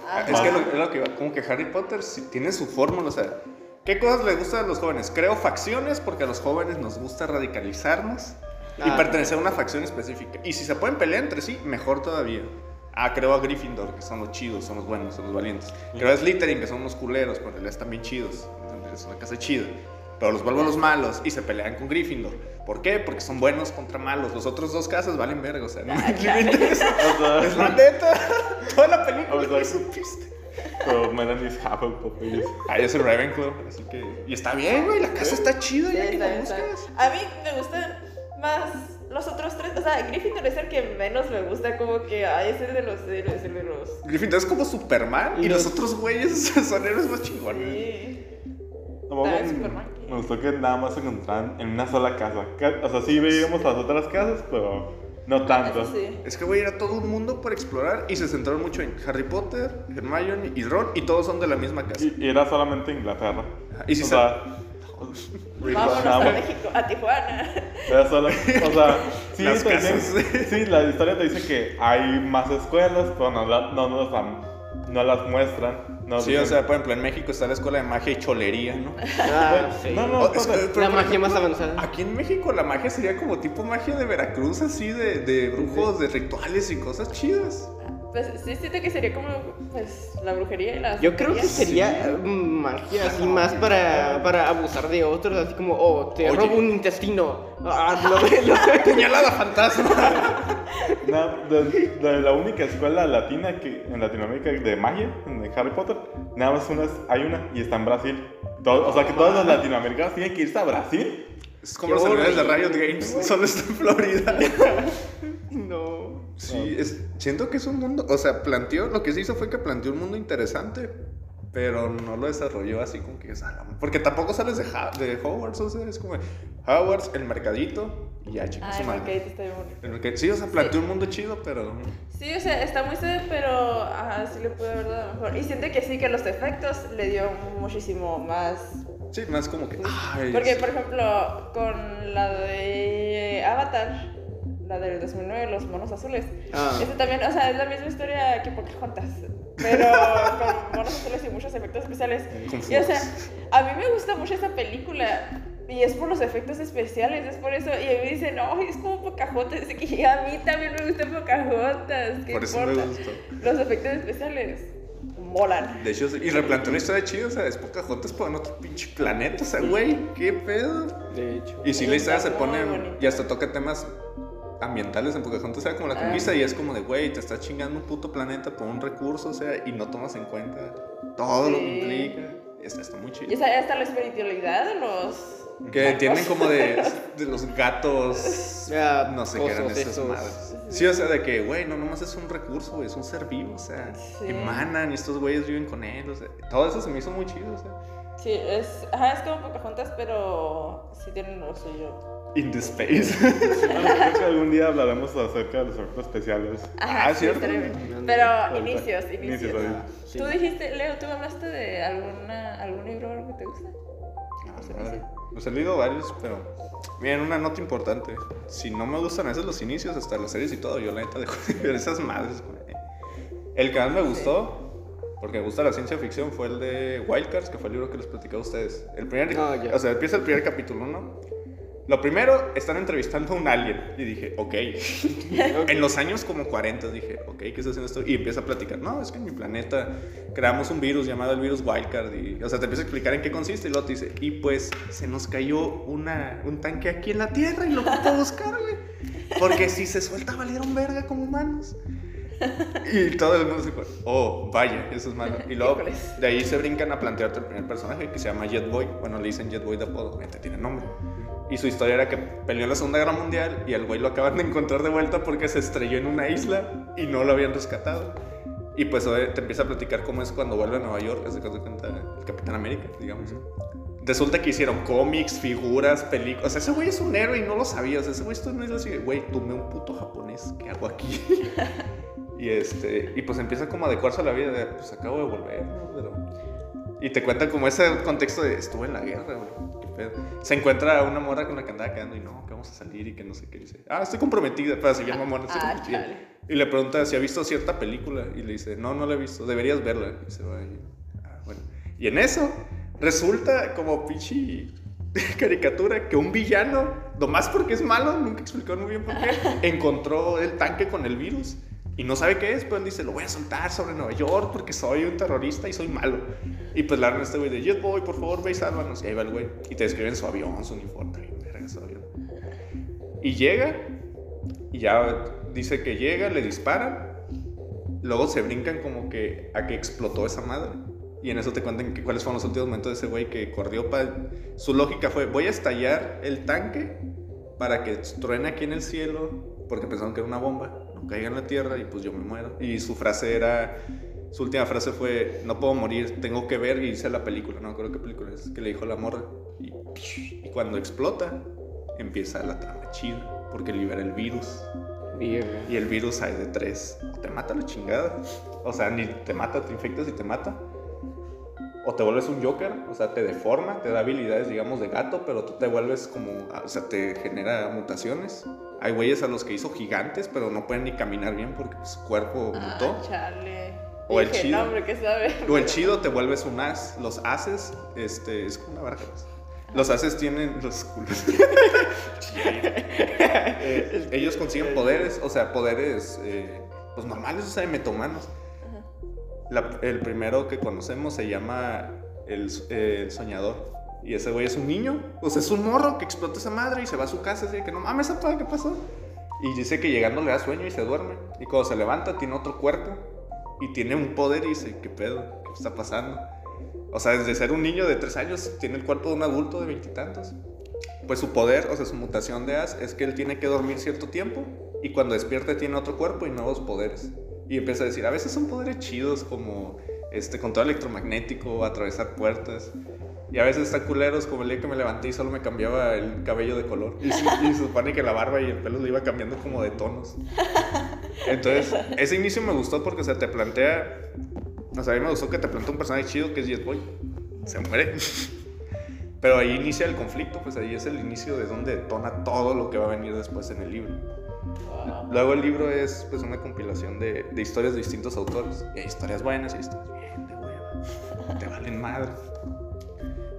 Ajá. Es que lo, es lo que iba, como que Harry Potter sí tiene su fórmula, o sea, ¿qué cosas le gustan a los jóvenes? Creo facciones porque a los jóvenes nos gusta radicalizarnos y Ah. pertenecer a una facción específica. Y si se pueden pelear entre sí, mejor todavía. Ah, creo a Gryffindor, que son los chidos, son los buenos, son los valientes. Creo a Slytherin, que son unos culeros, pero en están bien chidos. Es una casa chida. Pero los vuelvo los malos y se pelean con Gryffindor. ¿Por qué? Porque son buenos contra malos. Los otros dos casas valen verga, o sea, no me sea, [laughs] Es la neta. Toda la película. ¿qué supiste? pero Melanie es Hufflepuff. Ah, yo soy Ravenclaw, así que... Y está bien, güey, la casa está chida, Sí, ya que está la buscas. A mí me gustan más los otros tres. O sea, Gryffindor es el que menos me gusta. Como que, ay, es el de los héroes, es el de los. Gryffindor es como Superman y Y los los- otros güeyes [laughs] son héroes más chingones. Sí. Superman. me gustó que nada más se encontraran en una sola casa. Ca- O sea, sí veíamos las otras casas, pero no tanto. Sí. Es que, güey, era todo un mundo por explorar y se centraron mucho en Harry Potter, Hermione y Ron y todos son de la misma casa. Y, y era solamente Inglaterra. Y si o se- sea, Vámonos a México, a Tijuana. Solo, o sea, [laughs] sí, Las te casas. dicen- sí, la historia te dice que hay más escuelas, pero no, la- no, nos no las muestran. No Sí, o sea, por ejemplo, en México está la escuela de magia y cholería, ¿no? Ah, sí. no, no, O- es- espérate. pero, La magia más avanzada. Aquí en México la magia sería como tipo magia de Veracruz, así de, de brujos, de rituales y cosas chidas. Pues sí, siento que sería como pues, la brujería y las. Yo creo que sería mm, magia así más para, para abusar de otros, así como, oh, te Oye. robo un intestino. Ah, lo ve, lo. [laughs] Puñalada fantasma. No, de, de la única escuela latina que en Latinoamérica de magia, de Harry Potter, nada más una, es- hay una y está en Brasil. Todo- o sea que todos los latinoamericanos tienen que irse a Brasil. Es como los servidores de Riot Games, solo está en Florida. [laughs] No. Sí, es- siento que es un mundo, o sea, planteó, lo que se hizo fue que planteó un mundo interesante, pero no lo desarrolló así como que, "Ah, porque tampoco sales de, Ha- de Hogwarts, o sea, es como Hogwarts, el mercadito, y ya, chicos, Ay, madre. Marquette está bien bonito. El mercadito- Sí, o sea, planteó un mundo chido, pero... Sí, o sea, está muy sad, pero ajá, sí le pude haber dado mejor. Y siento que sí, que los efectos le dio muchísimo más Sí, más como que. Ay, Porque, sí. por ejemplo, con la de Avatar, la del 2009, Los Monos Azules, Ah. esa también, o sea, es la misma historia que Pocahontas, pero [laughs] con monos azules y muchos efectos especiales. Con Y, o sea, a mí me gusta mucho esa película. Y es por los efectos especiales, es por eso. Y a mí me dicen, no, es como Pocahontas. Y a mí también me gusta Pocahontas. ¿Qué Por eso me importa? gustó. Los efectos especiales molan. De hecho, y replanteó una historia chida, o sea, es Pocahontas en otro pinche planeta, o sea, güey, qué pedo. De hecho. Y si la historia se pone, bonito. y hasta toca temas ambientales en Pocahontas, sea, como la Ah. conquista, y es como de, güey, te estás chingando un puto planeta por un recurso, o sea, y no tomas en cuenta todo lo que Sí. implica. Está, está muy Y chido. esa, hasta la espiritualidad de los. Que gatos. tienen como de, [laughs] de los gatos, Ya, no sé qué eran esas esos. madres. Sí, o sea, de que, güey, no nomás es un recurso, güey, es un ser vivo, o sea, Sí. emanan y estos güeyes viven con él, o sea, todo eso se me hizo muy chido, o sea. Sí, es, ajá, es como Pocahontas, pero sí tienen lo suyo. In the space. [laughs] Bueno, creo que algún día hablaremos acerca de los efectos especiales. Ajá, Ah, sí, ¿cierto? Pero inicios, Inicios, inicios. ahorita. Sí. Tú dijiste, Leo, ¿tú hablaste de alguna, algún libro o algo que te gusta? Madre. Pues he leído varios, pero. Miren, una nota importante. Si no me gustan a veces los inicios, hasta las series y todo, yo la neta dejo de ver esas madres, güey. El que más me gustó, porque me gusta la ciencia ficción, fue el de Wildcards, que fue el libro que les platicé a ustedes. El primer. Ah, ya. O sea, empieza el primer capítulo, ¿no? Lo primero, están entrevistando a un alien. Y dije, ok. [laughs] En los años como 40 dije, ok, ¿qué está haciendo esto? Y empieza a platicar, no, es que en mi planeta creamos un virus llamado el virus Wildcard. Y, o sea, te empieza a explicar en qué consiste y luego te dice, y pues se nos cayó una, un tanque aquí en la Tierra y lo puedo buscar, güey. Porque si se suelta, valieron verga como humanos. Y todo el mundo se fue, oh, vaya, eso es malo. Y luego de ahí se brincan a plantearte el primer personaje que se llama Jetboy. Bueno, le dicen Jetboy de apodo, obviamente tiene nombre. Y su historia era que peleó en la Segunda Guerra Mundial y al güey lo acaban de encontrar de vuelta porque se estrelló en una isla y no lo habían rescatado. Y pues te empieza a platicar cómo es cuando vuelve a Nueva York, es de cuenta el Capitán América, digamos. Resulta que hicieron cómics, figuras, películas. O sea, ese güey es un héroe y no lo sabías. Ese güey está en una isla así, de, güey, tomé un puto japonés, ¿qué hago aquí? [laughs] y este, y pues empieza como a adecuarse a la vida de, pues acabo de volver, ¿no? Pero- y te cuentan como ese contexto de, estuve en la guerra, güey. ¿Qué pedo? Se encuentra una morra con la que andaba quedando y no, que vamos a salir y que no sé qué. Dice, ah, estoy comprometida, pero bien mamón, estoy Ah, chale. Y le pregunta si ha visto cierta película y le dice, no, no la he visto, deberías verla. Y se va y, ah, bueno. Y en eso resulta como pinche [laughs] caricatura que un villano, nomás porque es malo, nunca explicó muy bien por qué, [laughs] encontró el tanque con el virus. Y no sabe qué es, pero él dice, lo voy a soltar sobre Nueva York porque soy un terrorista y soy malo. Y pues a este güey de, Jetboy, por favor, ve y sálvanos. Y ahí va el güey. Y te describen su avión, su uniforme, su avión. Y llega, y ya dice que llega, le disparan. Luego se brincan como que a que explotó esa madre. Y en eso te cuentan que cuáles fueron los últimos momentos de ese güey que corrió para... Su lógica fue, voy a estallar el tanque para que truene aquí en el cielo, porque pensaron que era una bomba, caiga en la tierra y pues yo me muero. Y su frase era... Su última frase fue, no puedo morir, tengo que ver y hice la película, no creo qué película es, que le dijo la morra. Y, y cuando explota, empieza la trama chida, porque libera el virus. Y el virus hay de tres. Te mata la chingada. O sea, ni te mata, te infectas y te mata. O te vuelves un Joker, o sea, te deforma, te da habilidades, digamos, de gato, pero tú te vuelves como, o sea, te genera mutaciones. Hay güeyes a los que hizo gigantes, pero no pueden ni caminar bien porque su cuerpo mutó. Ah, chale. O el chido. O el chido te vuelves un as. Los ases, este, es como una barca. pues. Los ases tienen los culos. [laughs] [laughs] Eh, ellos consiguen poderes, o sea, poderes eh, pues normales, o sea, de metomanos. El primero que conocemos se llama el, eh, el soñador. Y ese güey es un niño, o sea, es un morro que explota esa madre y se va a su casa así de que no mames, ¿apa? ¿qué pasó? Y dice que llegando le da sueño y se duerme. Y cuando se levanta tiene otro cuerpo y tiene un poder y dice, ¿qué pedo? ¿Qué está pasando? O sea, desde ser un niño de tres años tiene el cuerpo de un adulto de veintitantos. Pues su poder, o sea, su mutación de As es que él tiene que dormir cierto tiempo y cuando despierte tiene otro cuerpo y nuevos poderes. Y empieza a decir, a veces son poderes chidos como este control electromagnético, atravesar puertas. Y a veces están culeros como el día que me levanté y solo me cambiaba el cabello de color. Y, se- y se supone que la barba y el pelo le iba cambiando como de tonos. Entonces, ese inicio me gustó porque, o sea, te plantea... O sea, a mí me gustó que te plantea un personaje chido que es Jetboy. Se muere. Pero ahí inicia el conflicto, pues ahí es el inicio de donde detona todo lo que va a venir después en el libro. Luego el libro es pues una compilación de, de historias de distintos autores. Y hay historias buenas y hay historias bien de hueva. Te valen madre.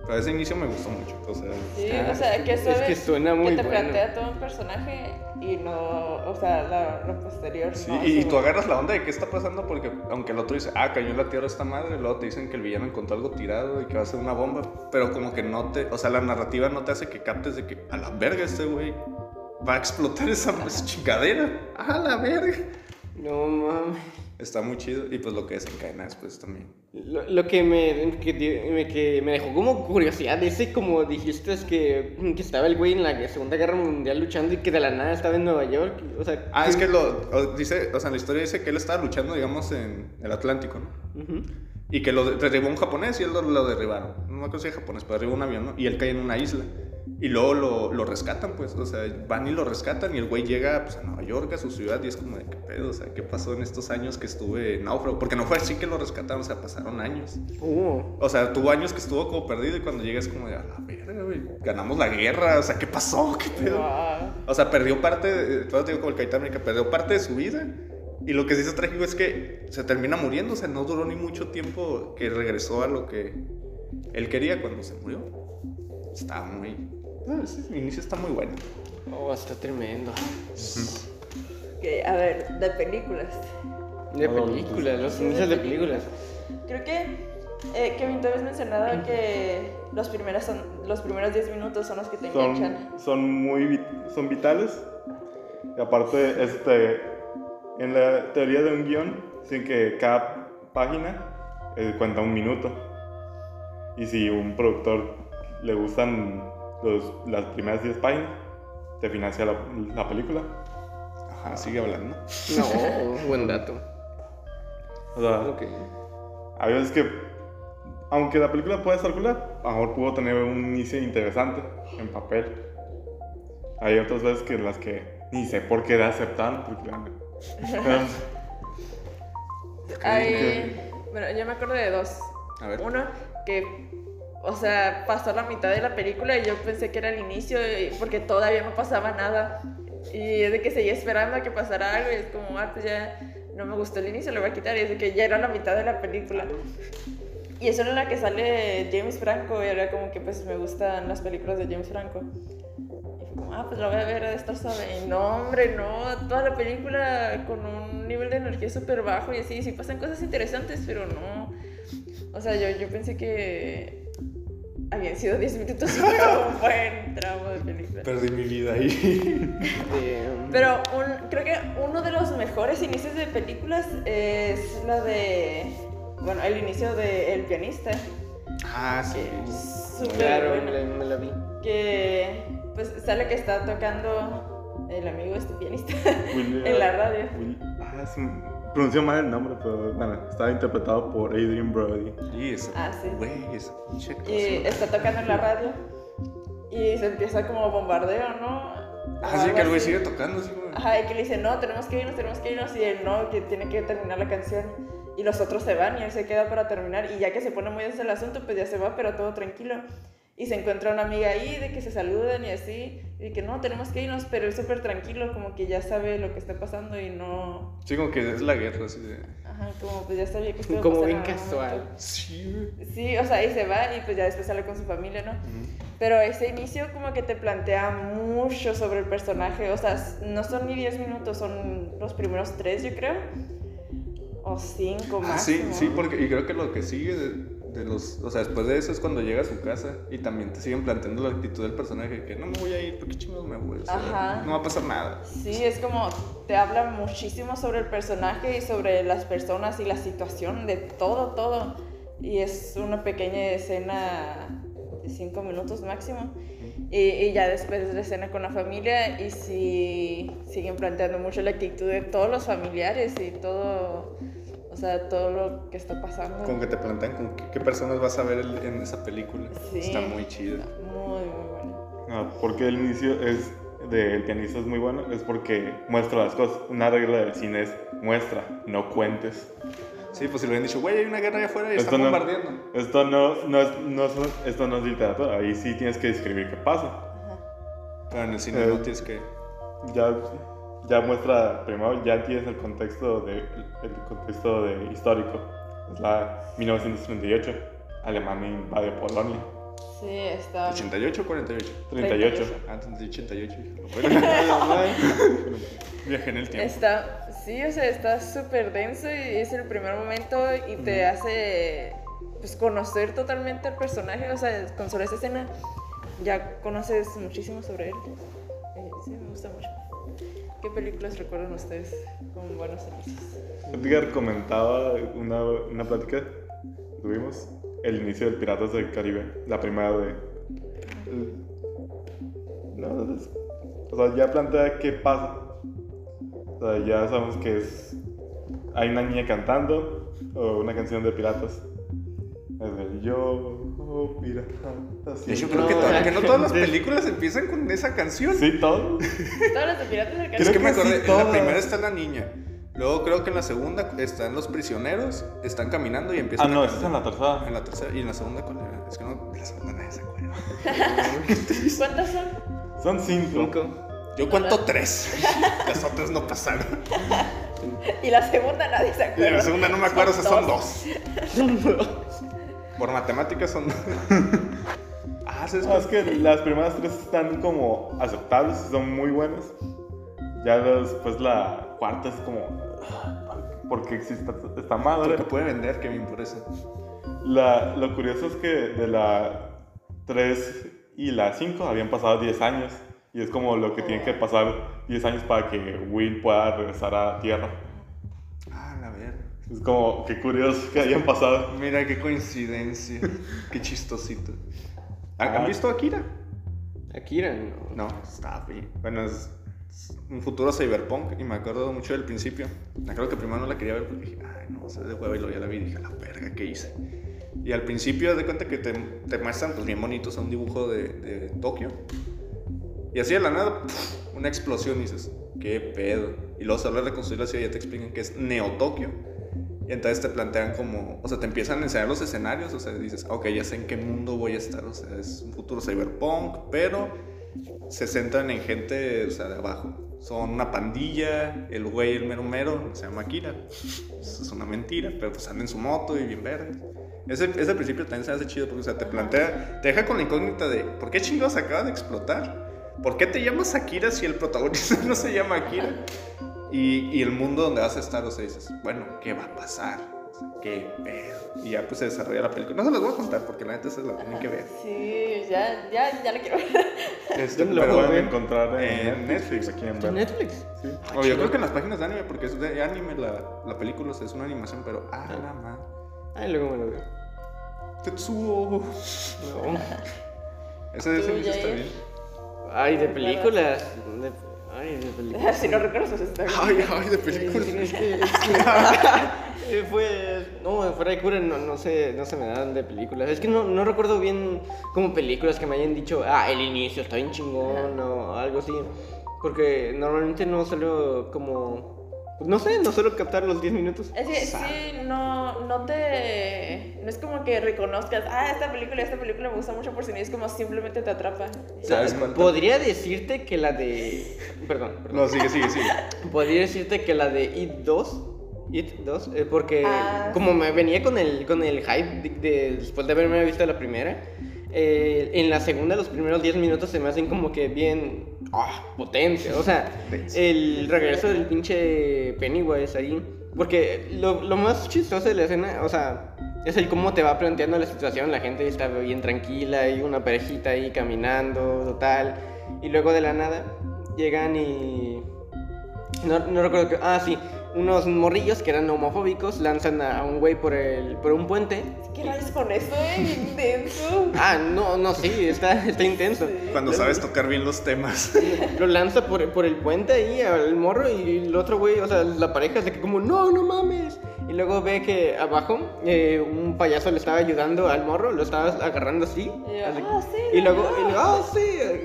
Pero ese inicio me gustó mucho. O sea, Sí, Ah, o sea, que es que suena muy que te bueno. plantea todo un personaje y no, o sea, la, lo posterior. Sí, no, y, y tú agarras la onda de qué está pasando porque aunque el otro dice, ah, cayó en la tierra esta madre, luego te dicen que el villano encontró algo tirado y que va a ser una bomba, pero como que no te, o sea, la narrativa no te hace que captes de que a la verga este güey va a explotar esa, [laughs] chingadera, a la verga. No mames. Está muy chido y pues lo que desencadena después también. Lo, lo que, me, que, que me dejó como curiosidad, ese como dijiste es que, que estaba el güey en la Segunda Guerra Mundial luchando y que de la nada estaba en Nueva York. O sea, Ah, es que lo dice, o sea, la historia dice que él estaba luchando, digamos, en el Atlántico, ¿no? Ujú. Y que lo de- derribó un japonés y él lo, lo derribaron. No me acuerdo si era japonés, pero derribó un avión, ¿no? Y él cae en una isla. Y luego lo, lo rescatan, pues. O sea, van y lo rescatan y el güey llega pues, a Nueva York, a su ciudad, y es como de qué pedo, o sea, ¿qué pasó en estos años que estuve náufrago? Porque no fue así que lo rescataron, o sea, pasaron años. Uh, O sea, tuvo años que estuvo como perdido y cuando llega es como de, a la verga, güey, ganamos la guerra, o sea, ¿qué pasó? [laughs] ¿Qué pedo? Wow. O sea, perdió parte, de, todo te digo como el Capitán América, perdió parte de su vida. Y lo que sí es trágico es que se termina muriendo, o sea, no duró ni mucho tiempo que regresó a lo que él quería cuando se murió. Está muy... ese inicio está muy bueno. oh, está tremendo. Ok, a ver, de películas. De No, películas, los Sí, inicios de de películas. Creo que eh, Kevin, tú habías mencionado que los primeros, son, los primeros 10 minutos son los que te enganchan. son, son muy vit- son vitales. Y aparte, este, en la teoría de un guion, dicen que cada página eh, cuenta un minuto. Y si un productor le gustan los, las primeras 10 páginas, te financia la, la película. Ajá, sigue hablando. No, [laughs] buen dato. O sea, Ok. hay veces que, aunque la película puede estar cool, a lo mejor pudo tener un inicio interesante en papel. Hay otras veces que las que ni sé por qué la aceptaron. Porque, [laughs] pero, Hay, bueno, yo me acuerdo de dos. A ver. Uno, que, o sea, pasó la mitad de la película y yo pensé que era el inicio porque todavía no pasaba nada. Y es de que seguía esperando a que pasara algo y es como, ah, pues ya no me gustó el inicio, lo voy a quitar. Y es de que ya era la mitad de la película. Y eso en la que sale James Franco y era como que pues me gustan las películas de James Franco. Y como, ah, pues la voy a ver a estar suave. Y no, hombre, no, toda la película con un nivel de energía súper bajo y así, sí pasan cosas interesantes, pero no. O sea, yo, yo pensé que habían sido 10 minutos y [laughs] fue un buen tramo de película. Perdí mi vida ahí. [laughs] De- Pero un- creo que uno de los mejores inicios de películas es la de. Bueno, el inicio de El pianista. ah, sí. Súper Claro, buena. me la, me la vi. Que pues sale que está tocando el amigo este pianista Will- [laughs] en la radio. Will- ah, sí, pronunció mal el nombre, pero bueno, estaba interpretado por Adrian Brody. Sí, esa. Ah, sí. Güey, esa pinche Y está tocando en la radio. Y se empieza como bombardeo, ¿no? Ah, sí, que el güey sigue tocando, así, güey. Ajá, y que le dice, no, tenemos que irnos, tenemos que irnos. Y él no, que tiene que terminar la canción. Y los otros se van y él se queda para terminar. Y ya que se pone muy denso el asunto, pues ya se va, pero todo tranquilo. Y se encuentra una amiga ahí de que se saludan y así. Y que no, tenemos que irnos, pero él súper tranquilo, como que ya sabe lo que está pasando y no. Sí, como que es la guerra, así de. Ajá, como pues ya sabía que Como bien casual. Sí. Sí, o sea, y se va y pues ya después sale con su familia, ¿no? Pero ese inicio como que te plantea mucho sobre el personaje, o sea, no son ni 10 minutos, son los primeros 3 yo creo, o 5 Ah, más. sí, sí, porque y creo que lo que sigue de, los, o sea, después de eso es cuando llega a su casa y también te siguen planteando la actitud del personaje que no me voy a ir, porque chingados me voy, o sea, Ajá. no va a pasar nada. Sí, es como te habla muchísimo sobre el personaje y sobre las personas y la situación, de todo, todo. Y es una pequeña escena de 5 minutos máximo. Y, y ya después de la escena con la familia y sí siguen planteando mucho la actitud de todos los familiares y todo, o sea, todo lo que está pasando. Como que te plantean con qué, qué personas vas a ver el- en esa película. Sí. Está muy chido. Muy, muy bueno. Ah, porque el inicio es del pianista es muy bueno, es porque muestra las cosas. Una regla del cine es muestra, no cuentes. Sí, pues si le hubieran dicho, güey, hay una guerra allá afuera y Esto están no, bombardeando. esto no, no es, no es- esto no es literatura, ahí sí tienes que describir qué pasa. Pero en el cine Eh. no tienes que. Ya, ya muestra, primero ya tienes el contexto, de, el contexto de, histórico. Es la 1938, Alemania invade Polonia. Sí, está. ¿88 o 48? 38. Ah, entendí 88. [laughs] Bueno, [laughs] viajé en el tiempo. Está, sí, o sea, está súper denso y es el primer momento y te hace pues conocer totalmente al personaje, o sea, con sobre esa escena ya conoces muchísimo sobre él. Eh, sí, me gusta mucho. ¿Qué películas recuerdan ustedes con buenos inicios? Edgar comentaba una, una plática que tuvimos, el inicio del Piratas del Caribe, la primera de... No, es- o sea, ya plantea qué pasa. O sea, ya sabemos que es... Hay una niña cantando o una canción de piratas. Es el yo, oh. De hecho, sí. creo No, que, que no todas las películas empiezan con esa canción. Sí, todo. Todas las de Piratas del Es Caribe. que me que sí, acordé, en la primera está la niña. Luego creo que en la segunda están los prisioneros, están caminando y Ah, empiezan no, a esa es en la tercera. En la tercera y en la segunda cuál era? Es que no, en la segunda nadie se acuerda. [laughs] ¿Cuántas son? Son cinco. Cinco. Yo cuento tres. [laughs] Las otras no pasaron. Y la segunda nadie se Y acuerda. la segunda no me acuerdo, o sea, son dos. Son dos. Por matemáticas son. [laughs] Ah, ¿sabes No, es que las primeras tres están como aceptables, son muy buenas. Ya después la cuarta es como. ¿Por qué existe esta madre? Porque puede vender, Kevin, por eso. La, lo curioso es que de la 3 y la 5 habían pasado 10 años. Y es como lo que tiene que pasar 10 años para que Will pueda regresar a Tierra. Ah, la verga. Es como, qué curioso que hayan pasado. Mira qué coincidencia. qué chistosito. ¿Han Ah. visto Akira? Akira, no. No, está bien. Bueno, es un futuro cyberpunk y me acuerdo mucho del principio. Me acuerdo que primero no la quería ver porque dije, ay, no, se ve de huevo y luego ya la vi y dije, la verga, ¿qué hice? Y al principio, de cuenta que te, te muestran, pues bien bonitos, un dibujo de, de Tokio. Y así de la nada, ¡puf! una explosión y dices, ¿qué pedo? Y luego se habla de reconstruir la ciudad y ya te explican que es Neo-Tokio. Y entonces te plantean como, o sea, te empiezan a enseñar los escenarios, o sea, dices, ok, ya sé en qué mundo voy a estar, o sea, es un futuro cyberpunk, pero se centran en gente, o sea, de abajo. Son una pandilla, el güey, el mero mero, se llama Akira. Es una mentira, pero pues anda en su moto y bien verde. Ese, ese principio también se hace chido porque, o sea, te plantea, te deja con la incógnita de, ¿por qué chingados acaba de explotar? ¿Por qué te llamas Akira si el protagonista [laughs] no se llama Akira? Y, y el mundo donde vas a estar, o sea, dices, bueno, ¿qué va a pasar? ¿Qué pedo? Y ya pues se desarrolla la película. No se las voy a contar porque la neta se la tienen que ver. Sí, ya, ya, ya la quiero ver. Este, ¿Dónde lo pero pueden encontrar en, En Netflix. Netflix. Aquí en ¿Está en Netflix? Sí. O yo creo que en las páginas de anime, porque es de anime la, la película, o sea, es una animación, pero ah, la madre. Ay, luego me lo veo. Tetsuo. No. Ese, ese ¿Tú, ese está bien. Ay, de películas. De... [laughs] Ay, de películas. si no recuerdo, pues está bien. Ay, ay, de películas. Es que, es que- eh, pues, no, fuera de cura no, no, sé, no se me dan de películas. Es que no, no recuerdo bien como películas que me hayan dicho, ah, el inicio está bien chingón o algo así. Porque normalmente no suelo como, no sé, no suelo captar los 10 minutos. Es que sí, no, no te. No es como que reconozcas, ah, esta película, esta película me gusta mucho por si no es como simplemente te atrapa. ¿Sabes cuánto? Podría decirte que la de... Perdón, perdón. No, sigue, sigue, sigue. Podría decirte que la de It 2. It 2, eh, porque Ah, como me venía con el, con el hype de, de- después de haberme visto la primera, eh, en la segunda los primeros 10 minutos se me hacen como que bien ah, potencia. O sea, el regreso del pinche Pennywise ahí. Porque lo, lo más chistoso de la escena, o sea, es el cómo te va planteando la situación. La gente está bien tranquila, hay una parejita ahí caminando, total. Y luego de la nada llegan y. No, no recuerdo que. Ah, sí. Unos morrillos que eran homofóbicos lanzan a, un güey por, el, por un puente. ¿Qué rayos con eso, eh? Intenso. Ah, no, no, sí, está, está intenso. Cuando sabes tocar bien los temas. [laughs] Lo lanza por, por el puente ahí al morro y el otro güey, o sea, la pareja se que como, no, no mames. Y luego ve que abajo eh, un payaso le estaba ayudando al morro, lo estaba agarrando así. Y yo, así. "Ah, sí, y luego, no". y luego, ah, sí,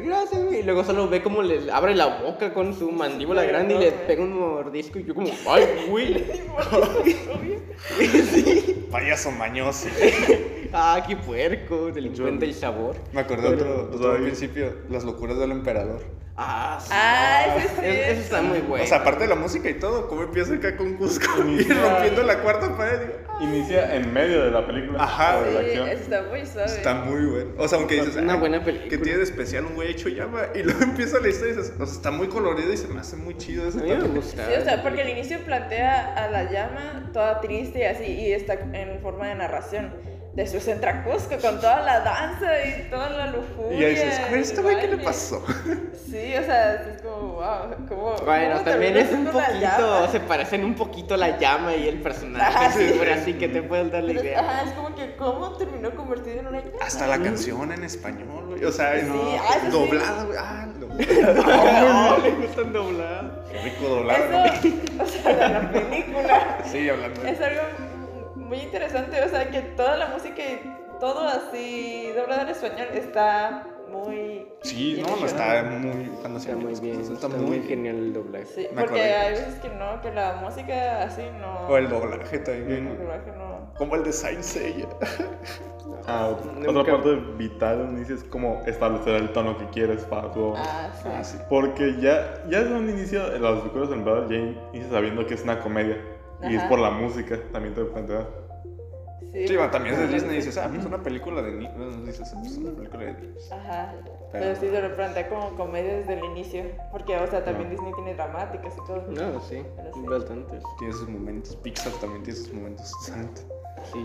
gracias. güey". Y luego solo ve como le abre la boca con su mandíbula Sí, grande y le pega un mordisco. Y yo, como, ay, güey. [laughs] [laughs] Payaso mañoso. [laughs] Ah, qué puerco, delincuente el sabor. Me acordé otro, otro al principio, las locuras del emperador. Ah, sí. Ah, ese sí. Es- Eso está muy bueno. O sea, aparte de la música y todo, cómo empieza acá con Cusco y rompiendo la cuarta pared. "Ah, Inicia en medio de la película. Ajá, o de la Sí, acción. está muy suave. Está muy bueno. O sea, aunque dices, Una "Ay, buena película". ¿Qué tiene de especial un güey hecho llama? Y luego [laughs] empieza la historia y dices, o sea, está muy colorido y se me hace muy chido ese a mí me gusta. Sí, o sea, porque al inicio plantea a la llama toda triste y así, y está en forma de narración. Después entra Cusco con toda la danza y toda la lujuria. Y ya dices, ¿este güey qué le baile". pasó? [laughs] Sí, o sea, es como, wow, como... Bueno, cómo también es un poquito, se parecen un poquito la llama y el personaje, Ajá, sí, sí. pero así que te puedes dar la Pero idea. Ajá, es como que cómo terminó convertido en una llama. Hasta la canción en español, güey. O sea, Sí, no, ah, eso sí. doblada, güey. Ah, [laughs] no. No, le gustan dobladas. Qué rico doblado. Eso, o sea, de la película. Sí, hablando de Es algo muy interesante, o sea, que toda la música y todo así doblado al español está muy... Sí, bien no, no está muy. Cuando Está muy bien, cosas, está muy genial el doblaje. Sí, Me porque acordé. hay veces que no, que la música así no... O el doblaje también. el doblaje no... Como el de Saint Seiya. [laughs] Ah, Nunca- Otra parte vital del inicio es como establecer el tono que quieres para tu. Ah, sí. Ah, sí. Porque ya, ya desde un inicio, en las locuras del ya inicias sabiendo que es una comedia. Y es Ajá. por la música, también te plantea. Sí, Sí, bueno, también es de Disney y dices, ah, pues una película de niños. No, dices, ah, pues una película de niños. Ajá. Pero- Pero sí se lo plantea como comedia desde el inicio. Porque, o sea, también No. Disney tiene dramáticas y todo. No, sí, sí. bastantes. Tiene sus momentos. Pixar también tiene sus momentos. [laughs] Santo. Sí,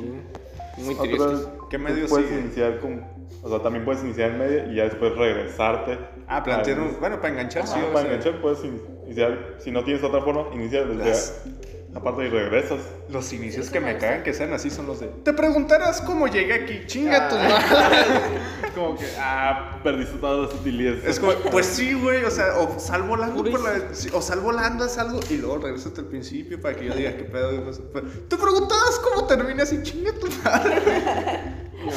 muy Otra tristes. ¿Qué medio puedes sigue? iniciar con. O sea, también puedes iniciar en medio y ya después regresarte. Ah, plantear un. Bueno, para enganchar, sí. Ajá, o para sea, enganchar puedes in- iniciar. Si no tienes otra forma, inicia desde Las- la parte y regresas. Los inicios que me cagan que sean así son los de. Te preguntarás cómo llegué aquí. Chinga tu Ah. madre. [laughs] Como que, ah, perdiste todas las utilidades. Es como, pues sí, güey, o sea, o sal volando por la, o sal volando es algo y luego regresas hasta el principio para que yo diga qué pedo. pues, pues, Te preguntabas cómo termina así, chinga tu madre. [laughs] No,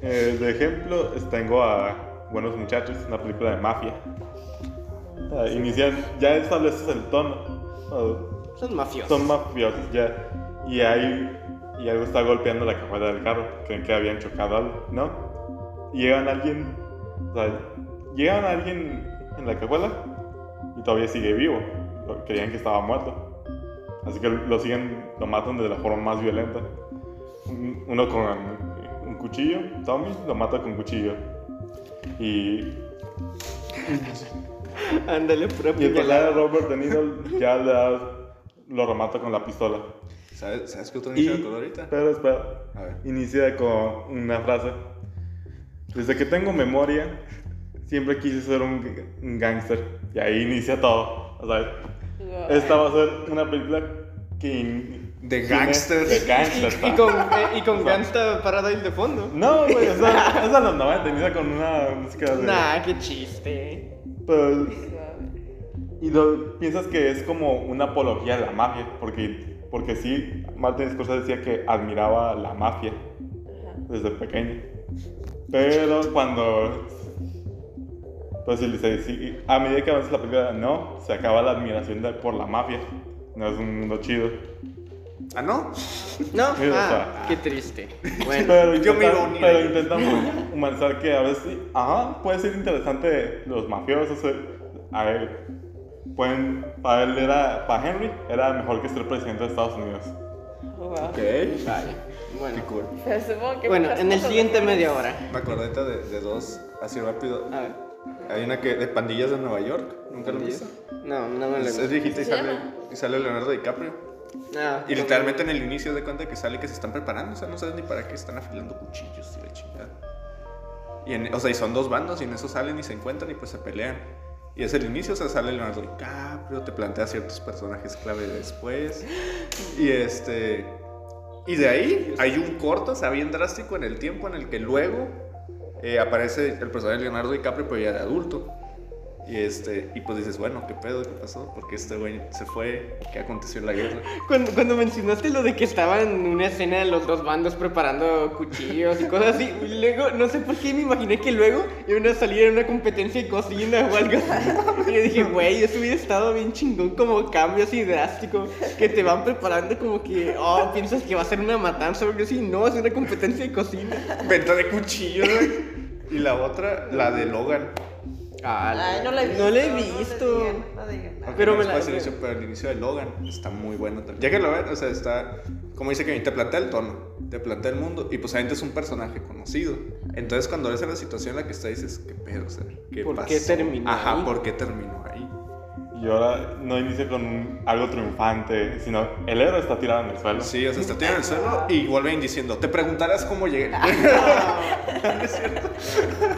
Eh, de ejemplo, es- tengo a Buenos Muchachos, una película de mafia. Ah, inician, ya estableces el tono. Son mafiosos. son mafiosos ya. Y hay y algo está golpeando la cajuela del carro. Creen que habían chocado algo, ¿no? Y llegan alguien. O sea, llegan alguien en la cajuela y todavía sigue vivo. Creían que estaba muerto. Así que lo siguen, lo matan de la forma más violenta. Un- Uno con un cuchillo, Tommy lo mata con cuchillo. Y, [laughs] Ándale, pura y el. Robert De Niro ya le da- lo remata con la pistola. ¿Sabes, ¿sabes qué otro Y, inicio de color ahorita? pero espera, A ver. inicia con una frase. Desde que tengo memoria, siempre quise ser un, un gángster. Y ahí inicia todo. O sea, esta va a ser una película que... in- De gángsters. De gángsters. Y con, eh, y con [laughs] Gangsta Paradise de fondo. No, güey, o sea, es a los 90, inicia con una música de... Nah, qué chiste. Pues, y lo, piensas que es como una apología a la mafia, porque, porque sí, Martin Scorsese decía que admiraba la mafia desde pequeño. Pero cuando, pues sí, a medida que avanza la película, no, se acaba la admiración de- por la mafia. No es un mundo chido. ¿Ah, no? No, Sí, o ah, sea. qué triste. Bueno, Pero, yo me iba a intentan- unir pero ahí. intentamos humanizar que a veces, ajá, puede ser interesante los mafiosos. eh, A él, pueden, para él era, para Henry, era mejor que ser presidente de Estados Unidos. Wow. Ok. vale. Bueno, Qué cool. Pero supongo que bueno en el siguiente media hora. Me acordé de, de dos, así rápido. A ver. Hay una que de pandillas de Nueva York. ¿Nunca lo has visto? No, no me lo Es, es viejita y ¿Se sale, y sale Leonardo DiCaprio. No, Y literalmente en el inicio de cuenta que sale que se están preparando, o sea, no sabes ni para qué están afilando cuchillos y la chingada. Y en- o sea, y son dos bandos y en eso salen y se encuentran y pues se pelean. Y es el inicio, o sea, sale Leonardo DiCaprio, te plantea ciertos personajes clave después. Y este. Y de ahí hay un corto, o sea, bien drástico en el tiempo en el que luego eh, aparece el personaje de Leonardo DiCaprio, pero ya de adulto. Y, este, y pues dices, bueno, ¿qué pedo? ¿Qué pasó? Porque este güey se fue, ¿qué aconteció en la guerra? Cuando, cuando mencionaste lo de que estaban en una escena de los dos bandos preparando cuchillos y cosas así, y luego, no sé por qué me imaginé que luego iban a salir en una competencia de cocina o algo así. Y yo dije, güey, eso hubiera estado bien chingón, como cambio así drástico, que te van preparando como que, oh, piensas que va a ser una matanza o algo así. No, es una competencia de cocina. Venta de cuchillos, güey. Y la otra, la de Logan. Ah, Ay, no la he visto. No la he no le visto. digan, no digan nada. Aunque Pero no me la- el inicio, pero el inicio de Logan está muy bueno también. Ya que lo ven, o sea, está, como dice que te plantea el tono, te plantea el mundo, y pues obviamente es un personaje conocido. Entonces cuando ves en la situación en la que está, dices, ¿qué pedo? O sea, ¿qué ¿Por pasó? qué terminó Ajá, ahí? ¿por qué terminó ahí? Y ahora no inicia con un- algo triunfante, sino el héroe está tirado en el suelo. Sí, o sea, está tirado en el suelo y vuelven diciendo, te preguntarás cómo llegué. [laughs]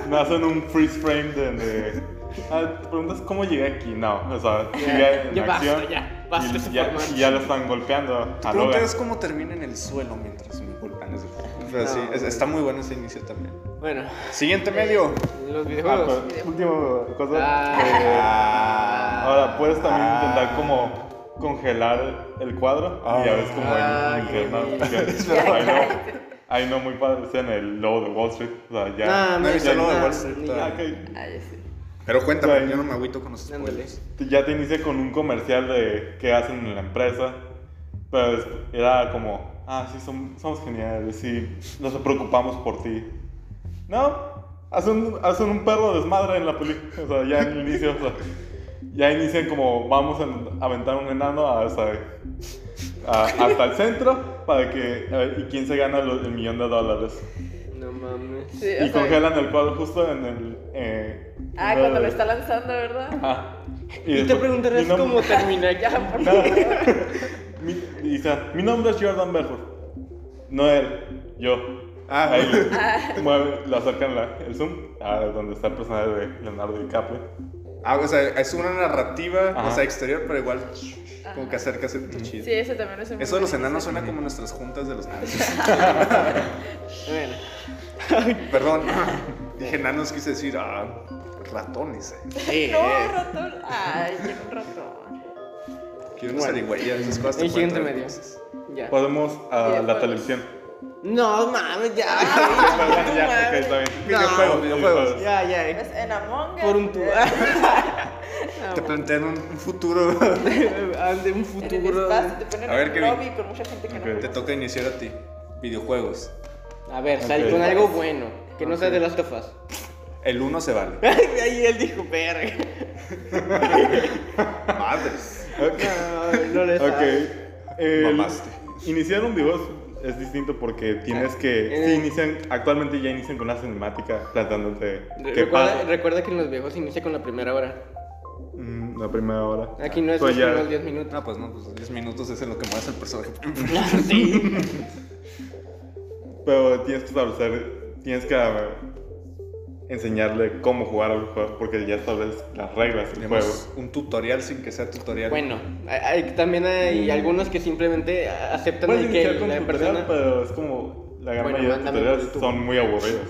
No hacen un freeze frame de... de- ah, ¿Te preguntas cómo llegué aquí? No, o sea, sigue en ya basta, acción ya, basta y, ya, y ya lo están golpeando a Te Logan. preguntarás cómo termina en el suelo mientras me golpean. Pero sí, es- está muy bueno ese inicio también. Bueno, Siguiente medio. los Ah, videojuegos. pero, última cosa. Ah. eh, Ah. ahora puedes también Ah. intentar como congelar el cuadro y ya ves como Ah, ahí no, ahí [laughs] no muy padre, es en el logo de Wall Street. O sea, ya. Nah, no he visto el logo de Wall Street. Ah. Ay, sí. Pero cuéntame, yo no me agüito con los spoilers. Ya te inicia con un comercial de qué hacen en la empresa, pero era como, ah, sí, som- somos geniales, sí, nos preocupamos por ti. No, hacen, hacen un perro desmadre en la película, [laughs] o sea, ya en el inicio, o sea, ya inician como, vamos a aventar un enano hasta, a- hasta el centro para que, eh, y quién se gana el millón de dólares. No mames. Sí, Y sea, congelan el cuadro justo en el... eh, Ah, cuando lo está lanzando, ¿verdad? Ajá. Y te después- preguntarás mi nombre- cómo termina [laughs] Ya, por no. favor. [laughs] mi, mi nombre es Jordan Belfort. No él, yo. Ah, Ahí le, [laughs] mueve, le acercan la- el zoom a donde está el personaje de Leonardo DiCaprio. Ah, o sea, es una narrativa, Ajá. o sea, exterior, pero igual como que acercas el chido. Sí, ese también es un Eso de los enanos suena como nuestras juntas de los [laughs] enanos. Bueno. Perdón, [laughs] dije enanos, quise decir ah, ratones. eh. Sí, No, eh. ratón. Ay, un ratón. Quiero Bueno. una zarigüeya, esas cosas. te El pueden siguiente traer medio. cosas. Ya. Podemos a la Videojuegos. televisión. No mames, ya. [laughs] Perdón, ya, ok, está bien. Videojuegos, videojuegos. Ya, ya. Es en Among Us. Por un tubo. [laughs] [laughs] Te plantean un, un futuro. Ande un En el futuro. espacio te ponen A ver, un lobby con mucha gente que no Te toca iniciar a ti. Videojuegos. A ver, sal con algo bueno. Que no sea de las tofas. El uno se vale. Ahí él dijo, verga. Madres. No, no le Ok. sabe. El- Mamaste. Iniciar un videojuego es distinto porque tienes que. Eh. Sí, inician, actualmente ya inician con una cinemática plantándote qué Recuerda, pasa. recuerda que en los viejos inicia con la primera hora. Mm, la primera hora. Aquí no es Pues los ya- primeros 10 minutos. No, pues no, pues 10 minutos es en lo que mueves el personaje. [laughs] [laughs] sí. Pero tienes que establecer, tienes que enseñarle cómo jugar al juego, porque ya sabes las reglas del juego. Un tutorial sin que sea tutorial. Bueno, hay, también hay algunos que simplemente aceptan el que con la tutorial, persona... pero es como la gran Bueno, mayoría de tutoriales son muy aburridos.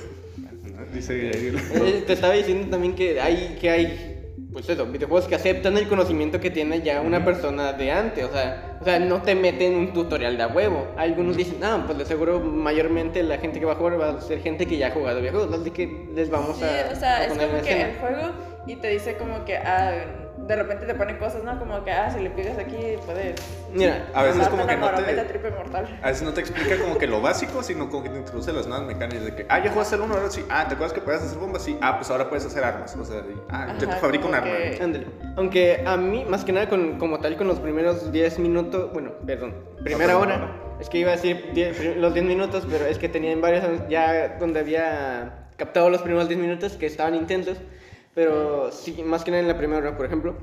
Dice. Eh, Te estaba diciendo también que hay, que hay, pues eso, videojuegos que aceptan el conocimiento que tiene ya una persona de antes, o sea, o sea, no te meten un tutorial de a huevo. Algunos dicen, ah, pues de seguro mayormente la gente que va a jugar va a ser gente que ya ha jugado videojuegos, así que les vamos Sí, a, o sea, a es poner como en que escena. el juego y te dice como que, ah, de repente te ponen cosas, ¿no? Como que, ah, si le pides aquí, puedes... Mira, A veces como que no te- mortal. A veces no te explica como que lo básico, sino como que te introduce las nuevas mecánicas de que, ah, ya jugaste el uno, ahora sí. Ah, ¿te acuerdas que podías hacer bombas? Sí. Ah, pues ahora puedes hacer armas. O sea, y- ah, yo te Ajá, fabrico un arma. que- Ándale. Aunque a mí, más que nada, con, como tal, con los primeros 10 minutos, bueno, perdón, primera hora, hora. es que iba a decir 10 pri- los 10 minutos, pero es que tenía en varios ya donde había captado los primeros 10 minutos que estaban intensos, pero sí, más que nada en la primera hora, por ejemplo,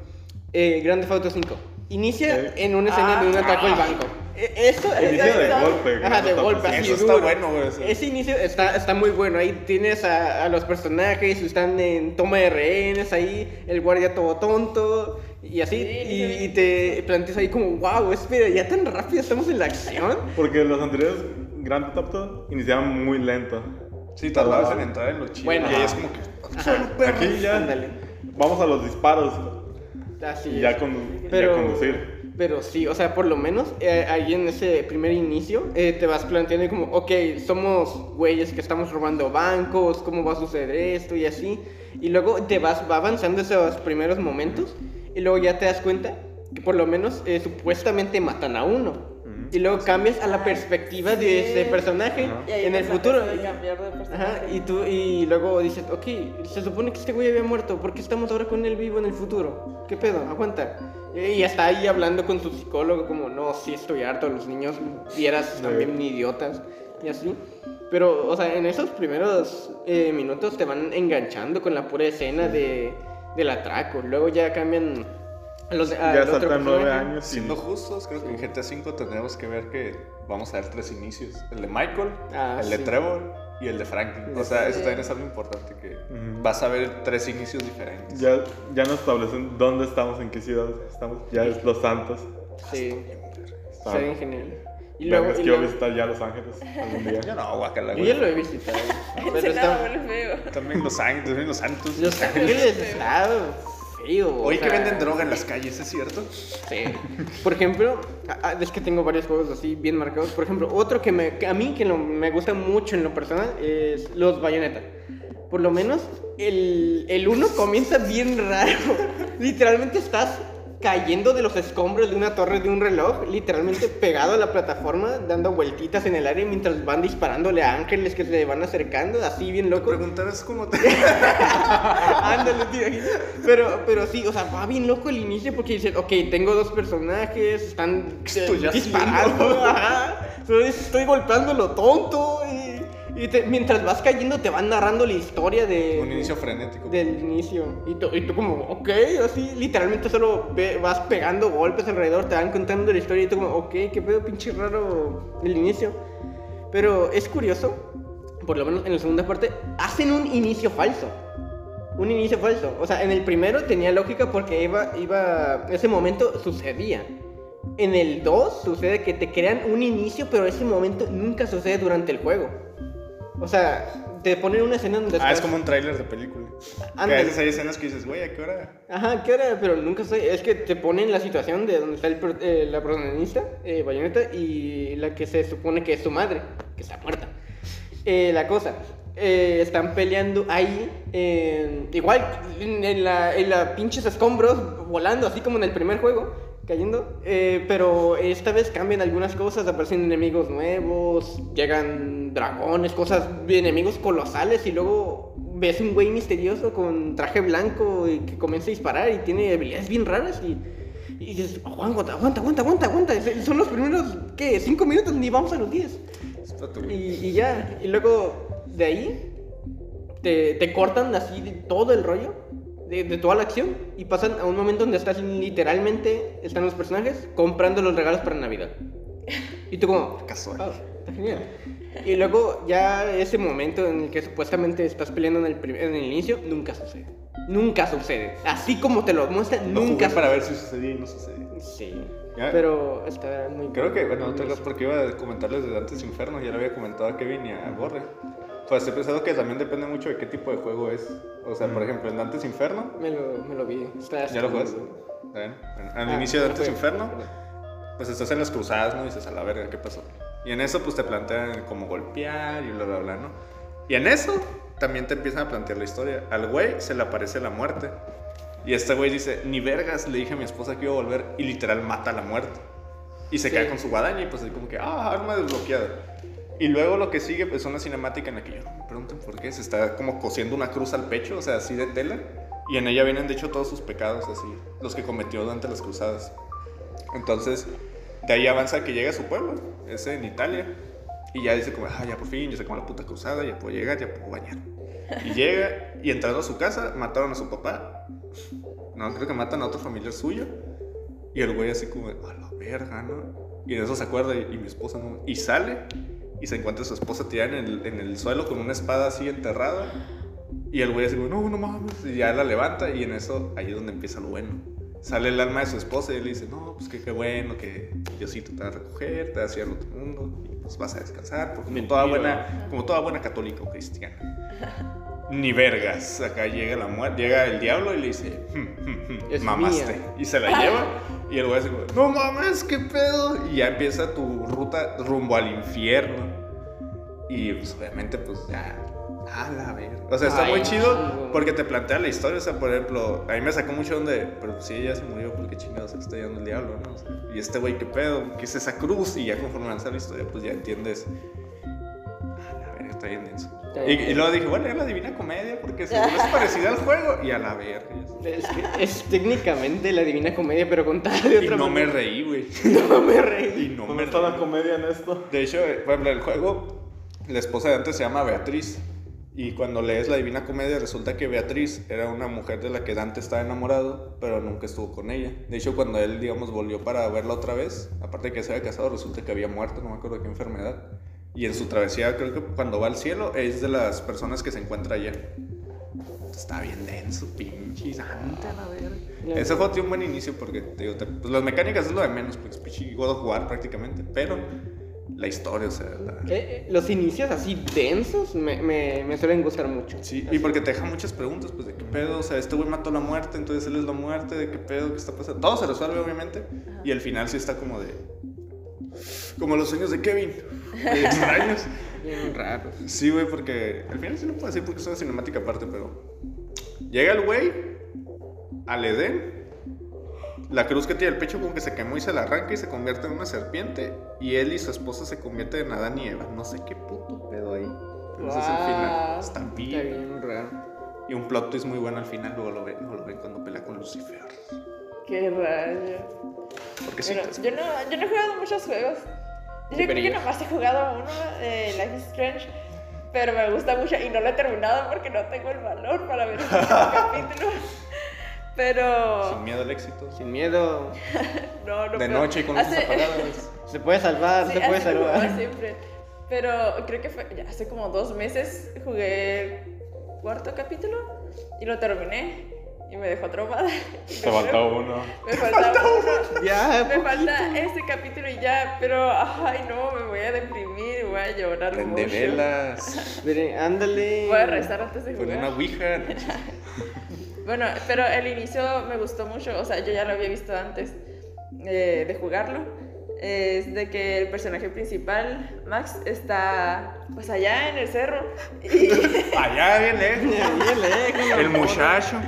eh, Grand Theft Auto 5. Inicia en una escena de un Ah. atraco al banco. E- Inicia de Exacto. golpe. Ajá, de golpe, así Eso está bueno, güey. Ese inicio está, está muy bueno. Ahí tienes a, a los personajes, están en toma de rehenes, ahí el guardia todo tonto y así. Sí, y, sí. y te planteas ahí como, wow, espera, ya tan rápido estamos en la acción. Porque los anteriores Grand Theft Auto iniciaban muy lento. Sí, tardabas en entrar en lo chido. Bueno. y ahí es como que. Ajá. Aquí ya Ándale. vamos a los disparos Así y es. ya, con, Pero, ya conducir. pero sí, o sea, por lo menos eh, ahí en ese primer inicio eh, te vas planteando como, ok, somos güeyes que estamos robando bancos, ¿cómo va a suceder esto y así? Y luego te vas va avanzando esos primeros momentos y luego ya te das cuenta que por lo menos eh, supuestamente matan a uno. Y luego cambias a la perspectiva de Sí. ese personaje Ajá. Y ahí en el futuro. de personaje. Ajá, y tú y luego dices, ok, se supone que este güey había muerto, ¿por qué estamos ahora con él vivo en el futuro? ¿Qué pedo? Aguanta. Y está ahí hablando con su psicólogo como, no, sí estoy harto, los niños vieras Sí. también idiotas y así. Pero, o sea, en esos primeros eh, minutos te van enganchando con la pura escena de, del atraco. Luego ya cambian los, Ya saltan nueve años y Siendo justos, creo que en GTA V tendríamos que ver que vamos a ver tres inicios. El de Michael, Ah, el de. Trevor y el de Franklin. O sea, eso también es algo importante, que vas a ver tres inicios diferentes. ya, ya nos establecen dónde estamos, en qué ciudad estamos. Ya es Los Santos. Sí, Está- bien genial. Y luego, y quiero luego- visitar ya Los Ángeles algún día. [laughs] Yo no, guacala, yo ya lo he visitado. [laughs] pero está-. También Los Ángeles, también Los Santos. Los Ángeles [laughs] feo. o Oye, que venden droga en las calles, ¿es cierto? Sí. Por ejemplo, es que tengo varios juegos así bien marcados. Por ejemplo, otro que, me, que a mí que lo- me gusta mucho en lo personal es los Bayonetta. Por lo menos el, el uno comienza bien raro. [laughs] Literalmente estás cayendo de los escombros de una torre de un reloj, literalmente pegado a la plataforma, dando vueltitas en el aire mientras van disparándole a ángeles que se van acercando, así bien loco. Preguntarás cómo te... [laughs] Ándale, tío. Pero, pero sí, o sea, va bien loco el inicio porque dices, ok, tengo dos personajes, están eh, disparando, ajá. Estoy golpeando lo tonto y, y te- mientras vas cayendo te van narrando la historia de... Un inicio frenético. Del inicio. Y tú, y tú como, ok, así, literalmente solo ve- vas pegando golpes alrededor, te van contando la historia y tú como, ok, qué pedo pinche raro el inicio. Pero es curioso, por lo menos en la segunda parte, hacen un inicio falso. Un inicio falso. O sea, en el primero tenía lógica porque iba, iba, ese momento sucedía. En el 2 sucede que te crean un inicio, pero ese momento nunca sucede durante el juego. O sea, te ponen una escena donde Ah, es estás- como un tráiler de película. A veces hay escenas que dices, güey, ¿a qué hora? Ajá, ¿qué hora? Pero nunca sé. Es que te ponen la situación de donde está el, eh, la protagonista, eh, Bayonetta, y la que se supone que es su madre, que está muerta. Eh, la cosa, eh, están peleando ahí, igual en, en la, en la pinches escombros, volando, así como en el primer juego, cayendo. eh, pero esta vez cambian algunas cosas, aparecen enemigos nuevos, llegan dragones, cosas, enemigos colosales, y luego ves un güey misterioso con traje blanco y que comienza a disparar y tiene habilidades bien raras y... Y dices, aguanta, aguanta, aguanta, aguanta, aguanta. Son los primeros, ¿qué? Cinco minutos, ni vamos a los diez. Y, y ya, y luego de ahí te, te cortan así de todo el rollo, de, de toda la acción, y pasan a un momento donde estás literalmente, están los personajes comprando los regalos para Navidad. Y tú como, Casual. "Ah, está genial. Y luego ya ese momento en el que supuestamente estás peleando en el, prim- en el inicio, nunca sucede. Nunca sucede. Así como te lo muestran, Lo nunca jugué para ver si sucedía y no sucedía. Sí. Ya. Pero está muy... Creo que, bueno, otra cosa, porque iba a comentarles de Dantes Inferno, ya lo había comentado a Kevin y a Borre. Pues he pensado que también depende mucho de qué tipo de juego es. O sea, por ejemplo, en Dantes Inferno, Me lo, me lo vi. Está, ¿ya lo jugaste? bueno, al Ah, inicio de no Dantes. Inferno, pues estás en las cruzadas, ¿no? Y dices, a la verga, ¿qué pasó? Y en eso, pues te plantean cómo golpear y bla, bla, bla, ¿no? Y en eso también te empiezan a plantear la historia. Al güey se le aparece la muerte. Y este güey dice, ni vergas, le dije a mi esposa que iba a volver y literal mata a la muerte. Y se Sí. cae con su guadaña y pues así como que, ah, arma desbloqueada. Y luego lo que sigue pues, es una cinemática en la que yo no me pregunten por qué, se está como cosiendo una cruz al pecho, o sea, así de tela. Y en ella vienen de hecho todos sus pecados, así, los que cometió durante las cruzadas. Entonces, de ahí avanza que llega a su pueblo, es en Italia. Y ya dice como, ah, ya por fin, ya se acabó la puta cruzada, ya puedo llegar, ya puedo bañar. Y [laughs] llega, y entrando a su casa, mataron a su papá. No, creo que matan a otro familiar suyo. Y el güey así como, a la verga, ¿no? Y de eso se acuerda, y, y mi esposa no. Y sale, y se encuentra a su esposa tirada en el, en el suelo con una espada así enterrada. Y el güey así como, no, no mames. Y ya la levanta, y en eso, ahí es donde empieza lo bueno. Sale el alma de su esposa y le dice, no, pues que qué bueno, que Diosito te va a recoger, te va a hacer otro mundo, y pues vas a descansar, porque como toda, buena, como toda buena católica o cristiana. ni vergas. Acá llega la muerte, llega el diablo y le dice, "Hm, hm, hm, Es mamaste. mía. Y se la lleva. Y el güey como, no mames, qué pedo. Y ya empieza tu ruta rumbo al infierno. Y pues obviamente pues ya... A la verga. O sea, está Ay, muy chido chingo. porque te plantea la historia. O sea, por ejemplo, a mí me sacó mucho donde, pero si ella se murió, porque chingados se está llevando el diablo, ¿no? O sea, y este güey, ¿qué pedo? ¿Qué es esa cruz? Y ya conforme avanza la historia, pues ya entiendes. A la verga, está bien denso. Y, y luego dije, bueno, es la divina comedia porque es [laughs] parecida al juego. Y a la verga. Es, que es técnicamente la divina comedia, pero contada de Y otra no me manera. reí, güey. [laughs] No me reí. Y no ¿Dónde me reí. comedia en esto? De hecho, eh, por ejemplo, el juego, la esposa de antes se llama Beatriz. Y cuando lees la Divina Comedia, resulta que Beatriz era una mujer de la que Dante estaba enamorado, pero nunca estuvo con ella. De hecho, cuando él, digamos, volvió para verla otra vez, aparte de que se había casado, resulta que había muerto, no me acuerdo de qué enfermedad. Y en su travesía, creo que cuando va al cielo, es de las personas que se encuentra allá. Está bien denso, pinche Dante, a la verga. Ese juego tiene un buen inicio porque, digo, te- pues, las mecánicas es lo de menos, pues pinche God of War prácticamente, pero la historia, o sea, la- Eh, eh, los inicios así densos me, me, me suelen gustar mucho. Sí, y porque te deja muchas preguntas, pues de qué pedo, o sea, este güey mató la muerte, entonces él es la muerte, de qué pedo, qué está pasando. Todo se resuelve, obviamente, y el final sí está como de. Como los sueños de Kevin, de extraños. [laughs] Bien raro. Sí, güey, porque al final sí lo puedo decir porque es una cinemática aparte, pero. Llega el güey al Edén. La cruz que tiene el pecho como que se quemó y se la arranca y se convierte en una serpiente. Y él y su esposa se convierten en Adán y Eva. No sé qué puto pedo ahí. Pero ese es el final. Wow. Está Está bien. bien raro. Y un plot twist muy bueno al final, luego lo ven, luego lo ven cuando pelea con Lucifer. Qué rayo. Porque sí, Bueno, yo, no, yo no he jugado muchos juegos. Yo creo que nomás he jugado uno, eh, Life is Strange, pero me gusta mucho y no lo he terminado porque no tengo el valor para ver el [laughs] capítulo. Pero sin miedo al éxito. Sin miedo. [laughs] no, no De puedo. noche y con luces Hace- apagadas. [laughs] Se puede salvar, Sí, se puede salvar. [laughs] siempre. Pero creo que fue ya hace como dos meses jugué el cuarto capítulo y lo terminé y me dejó traumada. Te falta uno. Me falta uno. Ya, Me falta este capítulo y ya, pero ay no, me voy a deprimir, voy a llorar Prende mucho. velas. Veré, ándale. Voy a rezar antes de Con jugar. una ouija. Bueno, pero el inicio me gustó mucho, o sea, yo ya lo había visto antes eh, de jugarlo. Es de que el personaje principal, Max, está pues allá en el cerro y [laughs] Allá bien lejos. Bien lejos, El muchacho.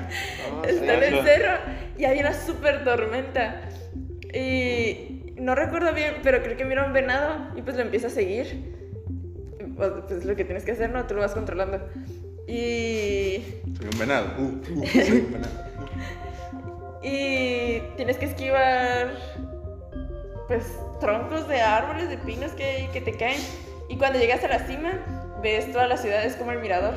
No, está en el cerro y hay una super tormenta. Y no recuerdo bien, pero creo que mira un venado y pues lo empieza a seguir. Pues pues, lo que tienes que hacer, ¿no? Tú lo vas controlando. Y Soy un venado. Uh, uh, soy un [laughs] venado. Y tienes que esquivar, pues, troncos de árboles, de pinos que, que te caen. Y cuando llegas a la cima, ves toda la ciudad, es como el mirador.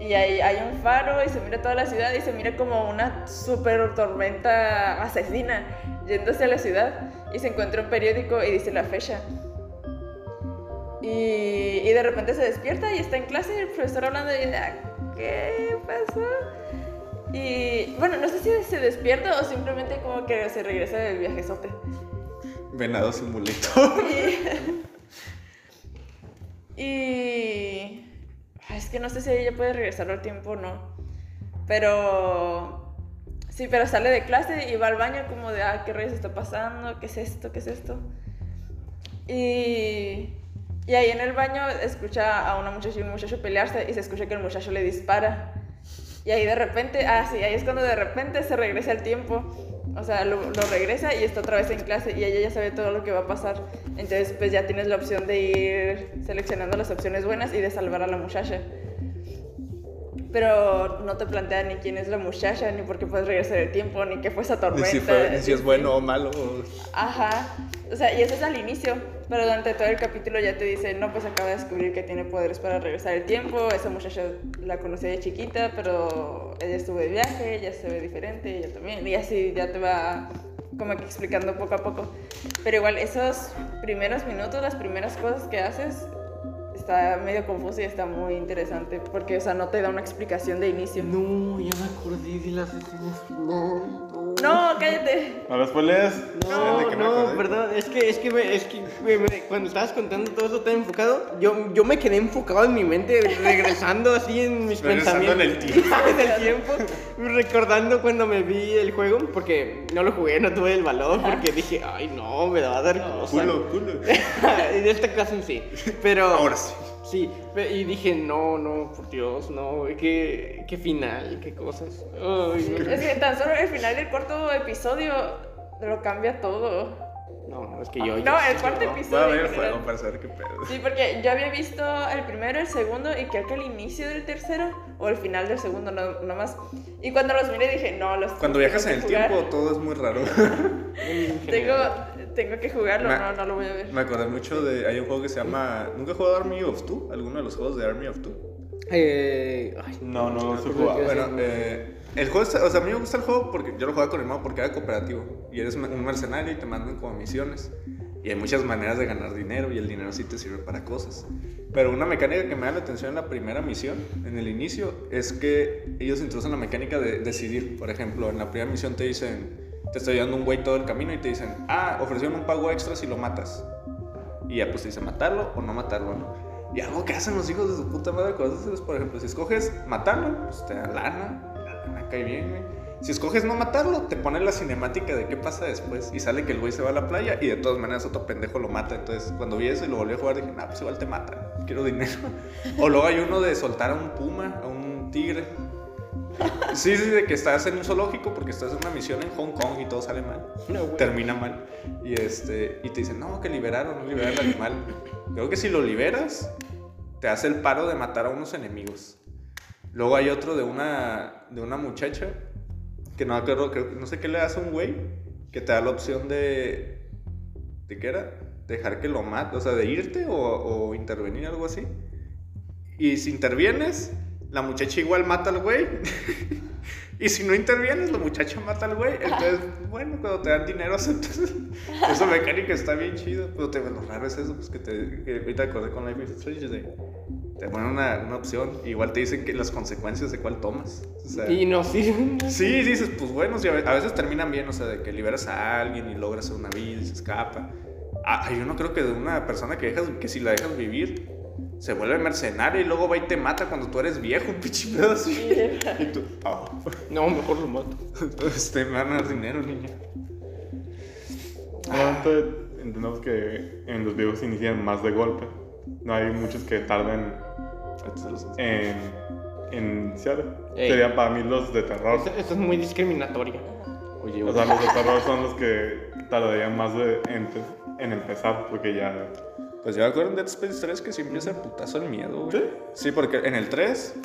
Y hay, hay un faro y se mira toda la ciudad y se mira como una super tormenta asesina yéndose a la ciudad. Y se encuentra un periódico y dice la fecha. Y, y de repente se despierta y está en clase y el profesor hablando y dice, "Ah, ¿qué pasó? Y bueno, no sé si se despierta o simplemente como que se regresa del viajezote. Venado simulator. Y es que no sé si ella puede regresar al tiempo o no. Pero sí, pero sale de clase y va al baño como de, ah, ¿qué rayos está pasando? ¿Qué es esto? ¿Qué es esto? Y, y ahí en el baño escucha a una muchacha y un muchacho pelearse y se escucha que el muchacho le dispara. Y ahí de repente, ah, sí, ahí es cuando de repente se regresa el tiempo. O sea, lo, lo regresa y está otra vez en clase y ella ya sabe todo lo que va a pasar. Entonces, pues ya tienes la opción de ir seleccionando las opciones buenas y de salvar a la muchacha. Pero no te plantea ni quién es la muchacha, ni por qué puedes regresar el tiempo, ni qué fue esa Ni tormenta. si, fue- ni si es ni- bueno o malo. Ajá. O sea, y eso es al inicio, pero durante todo el capítulo ya te dice, no, pues acaba de descubrir que tiene poderes para regresar el tiempo, esa muchacha la conocí de chiquita, pero ella estuvo de viaje, ella se ve diferente, ella también, y así ya te va como que explicando poco a poco. Pero igual esos primeros minutos, las primeras cosas que haces, está medio confuso y está muy interesante, porque, o sea, no te da una explicación de inicio. No, ya me acordé de las escenas. No. No, cállate. No lo spoilees. No, ¿de qué me no, perdón, es que, es que, me- es que me- me- cuando estabas contando todo eso tan enfocado, yo, yo me quedé enfocado en mi mente, regresando así en mis Regresando en pensamientos. el tiempo. [laughs] en el tiempo, recordando cuando me vi el juego, porque no lo jugué, no tuve el valor, porque dije, ay no, me va a dar cosa. Culo, culo. [laughs] en este caso en sí, pero... Ahora sí. Sí, y dije, no, no, por Dios, no, qué, qué final, qué cosas. Ay, no. Es que tan solo el final del cuarto episodio lo cambia todo. No, es que yo... No, yo- el cuarto a episodio. ver en el general. juego para saber qué pedo. Sí, porque yo había visto el primero, el segundo y creo que el inicio del tercero o el final del segundo, no, no más. Y cuando los miré dije, no, los Cuando viajas en el jugar. tiempo, todo es muy raro. en [laughs] Tengo. Tengo que jugarlo, Me- no, no lo voy a ver. Me acordé mucho de. Hay un juego que se llama. ¿Nunca he jugado Army of Two? ¿Alguno de los juegos de Army of Two? Eh, ay, No, no jugar. yo- Bueno, eh, el juego, está- o sea, a mí me gusta el juego porque yo lo jugaba con mi hermano porque era cooperativo. Y eres un mercenario y te mandan como misiones. Y hay muchas maneras de ganar dinero y el dinero sí te sirve para cosas. Pero una mecánica que me da la atención en la primera misión, en el inicio, es que ellos introducen la mecánica de decidir. Por ejemplo, en la primera misión te dicen, te está llevando un güey todo el camino y te dicen, ah, ofrecieron un pago extra si lo matas. Y ya pues te dice matarlo o no matarlo, ¿no? Y algo que hacen los hijos de su puta madre cuando haces es, por ejemplo, si escoges matarlo, pues te da lana, la lana cae bien, güey. Si escoges no matarlo, te pone la cinemática de qué pasa después. Y sale que el güey se va a la playa y de todas maneras otro pendejo lo mata. Entonces, cuando vi eso y lo volví a jugar, dije, nah, pues igual te mata, quiero dinero. [laughs] o luego hay uno de soltar a un puma, a un tigre. Sí, sí, de que estás en un zoológico porque estás en una misión en Hong Kong y todo sale mal No, termina mal. Y, este, y te dicen, no, que liberaron, no liberaron al animal. Creo que si lo liberas, te hace el paro de matar a unos enemigos. Luego hay otro de una, de una muchacha, que no, creo, no sé qué le hace a un güey, que te da la opción de... ¿De qué era? Dejar que lo mate, o sea, de irte o, o intervenir, algo así. Y si intervienes, la muchacha igual mata al güey. [laughs] y si no intervienes, la muchacha mata al güey. Entonces, [laughs] bueno, cuando te dan dinero, [laughs] aceptas. Esa mecánica está bien chido. Pero te, lo raro es eso, pues que te. Que ahorita acordé con Life is Strange de. Te ponen una, una opción. Igual te dicen que las consecuencias de cuál tomas. O sea, Y no sirven. Sí, dices, pues bueno, sí, a ve- a veces terminan bien, o sea, de que liberas a alguien y logras una vida y se escapa. Ah, yo no creo que de una persona que, dejas, que si la dejas vivir, se vuelve mercenario y luego va y te mata cuando tú eres viejo, un [laughs] pinche pedo así. Y tú, oh, [laughs] No, mejor lo mato. este, me van a dar dinero, niño. Obviamente entendemos que en los videos se inician más de golpe. No hay muchos que tarden en en iniciar. Serían para mí los de terror. Esto, esto es muy discriminatorio. Oye, O sea, los de terror son los que tardarían más de- en, en empezar porque ya... Pues yo me acuerdo en Dead Space 3 que sí empieza el putazo el miedo, güey. ¿Sí? Sí, porque en el 3,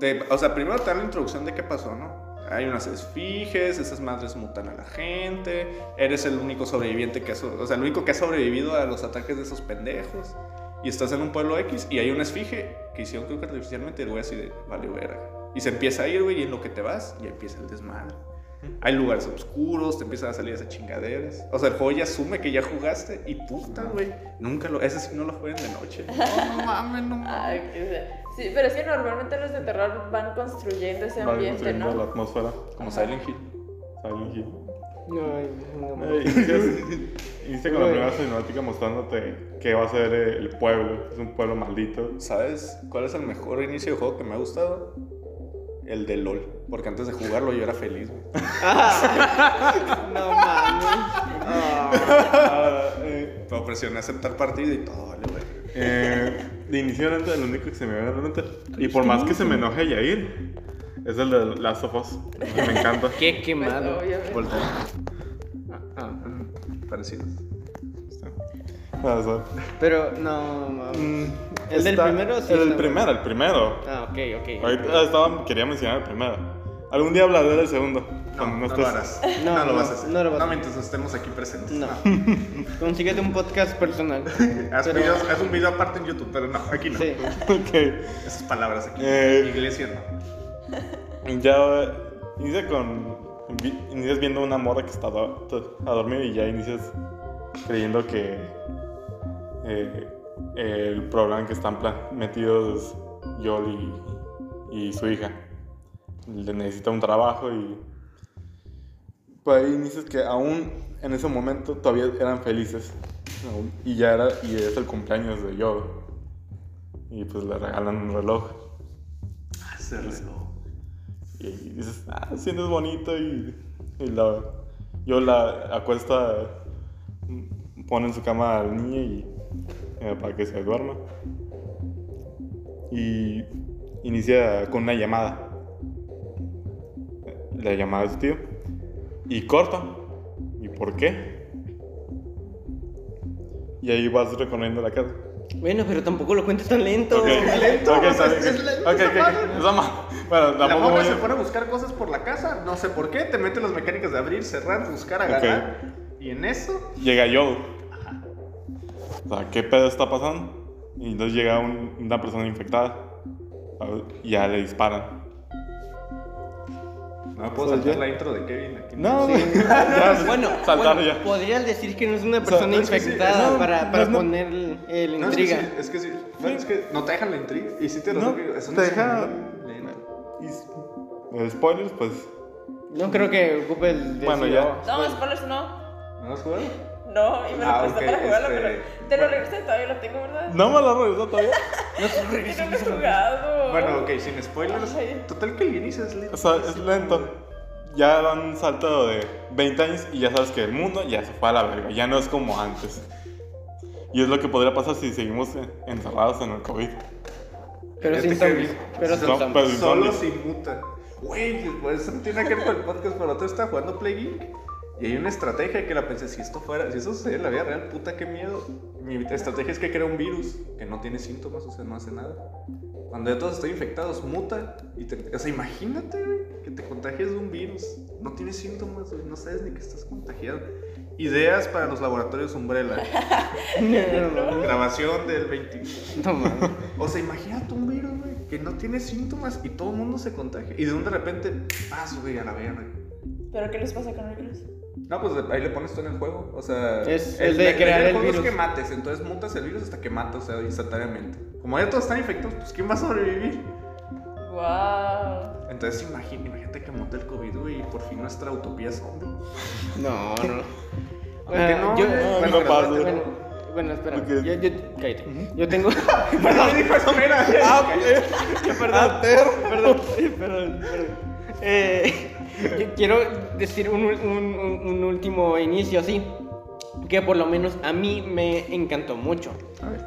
te- o sea, primero te dan la introducción de qué pasó, ¿no? Hay unas esfinges, esas madres mutan a la gente, eres el único sobreviviente que ha, o sea, el único que ha sobrevivido a los ataques de esos pendejos. Y estás en un pueblo X y hay una esfinge que hicieron creo que artificialmente el güey así de, vale, verga. Y se empieza a ir, güey, y en lo que te vas, ya empieza el desmadre. Hay lugares oscuros, te empiezan a salir esas chingaderas. O sea, el juego ya asume que ya jugaste y puta, güey. Nunca lo. Ese sí no lo jueguen de noche. [laughs] No, no mames, no mames. Ay, qué- Sí, pero sí, normalmente los de terror van construyendo ese ambiente, construyendo la ¿no? atmósfera. Como Silent Hill. Silent Hill. No, no, no. Eh, [laughs] inicia con la primera cinemática mostrándote que va a ser el pueblo. Es un pueblo maldito. ¿Sabes cuál es el mejor inicio de juego que me ha gustado? El de LOL. Porque antes de jugarlo yo era feliz, güey. [laughs] No mames. Ah. Ah, eh, Pero presioné aceptar partida y todo, vale, güey. eh, de inicio, ahorita, el único que se me viene a la mente. Y por más que se me enoje Yair, es el de Last of Us. que me encanta. [laughs] Qué Pues, quemado. obviamente. Voltea. Ah, Parecidos. Ah, o sea, Pero no, mames. mm, ¿El del primero sí El del está primero, el primero. Ah, ok, ok. Ahorita estaba, quería mencionar el primero. Algún día hablaré del segundo. No, cuando no, estés- lo harás. No, No, lo no, vas a hacer. no lo vas a No, hacer. mientras estemos aquí presentes. No. [laughs] Consíguete un podcast personal. [laughs] Haz, Pero- videos- haz un video aparte en YouTube, pero no, aquí no. Sí. [laughs] Ok. Esas palabras aquí. Eh. Iglesia no. Ya inicia con. vi- Inicias viendo una morra que está do- to- a dormir y ya inicias creyendo que eh, el programa en que están metidos Joel y, y su hija. Le necesita un trabajo y Pues ahí dices que aún en ese momento todavía eran felices. Y ya era, y es el cumpleaños de Yoda. Y pues le regalan un reloj. Ese reloj. Y dices, ah, sientes bonito y, y la, yo la acuesta, pone en su cama al niño y eh, para que se duerma. Y inicia con una llamada. La llamada de su tío. Y corta. ¿Y por qué? Y ahí vas recorriendo la casa. Bueno, pero tampoco lo cuentes tan lento. Ok, lento, ok, está bien. es ma- Bueno, La morra voy se pone a buscar cosas por la casa, no sé por qué, te mete las mecánicas de abrir, cerrar, buscar, agarrar. Y en eso, llega Yodo. O sea, ¿qué pedo está pasando? Y entonces llega un- una persona infectada. ¿sabes? Y ya le disparan. no me puedo saltar ya. la intro de Kevin aquí. No, güey. [laughs] Ya, Bueno, saltar bueno, ya. podrías decir que no es una sea, persona es que sí, infectada no, para, para no. poner el, el No, es que intriga. sí, es que sí. Es que no te dejan la intriga. Y sí te lo No, digo, es te deja-. Y spoilers, pues. No creo que ocupe el. Bueno, ya. No, spoilers no. ¿No jugado? No, y me lo Ah, presté ok, para jugarlo, este, pero te lo regresé, todavía lo tengo, ¿verdad? No me lo regresó todavía. [laughs] No se Y regresa. no lo he jugado. Bueno, ok, sin spoilers. Ay. Total que el inicio es lento. O sea, es lento. Ya dan un salto de 20 años y ya sabes que el mundo ya se fue a la verga. Ya no es como antes. Y es lo que podría pasar si seguimos encerrados en el COVID. Pero sin zombies. Pero sin No, zombies. pero- Solo zombies. si muta. Güey, pues eso no tiene que ver con el podcast, pero otro está jugando Play Geek. Y hay una estrategia que la pensé, si esto fuera, si eso sucede en la vida real, puta, qué miedo. Mi estrategia es que crea un virus que no tiene síntomas, o sea, no hace nada. Cuando ya todos están infectados, muta. Y te, o sea, imagínate, güey, que te contagies de un virus. No tienes síntomas, güey, no sabes ni que estás contagiado. Ideas para los laboratorios Umbrella. [laughs] No, no, Grabación del 20. no, mames. O sea, imagínate un virus, güey, que no tiene síntomas y todo el mundo se contagia. Y de un de repente, ah, güey, a la verga. ¿Pero qué les pasa con el virus? No, pues ahí le pones tú en el juego. O sea, Es el de la- crear del el juego virus. es que mates, entonces mutas el virus hasta que matas, o sea, instantáneamente. Como ya todos están infectados, pues ¿quién va a sobrevivir? Wow. Entonces imagínate, imagínate que mute el COVID, y por fin nuestra utopía zombie. [laughs] No, no. [laughs] Aunque Ah, no, yo- güey. no, Bueno, no espera. Ok. Yo, yo, cállate. Yo tengo. [laughs] Perdón, dijo espera. Ah, perdón, perdón, perdón, perdón. Eh, quiero decir un, un- un- un último inicio así, que por lo menos a mí me encantó mucho,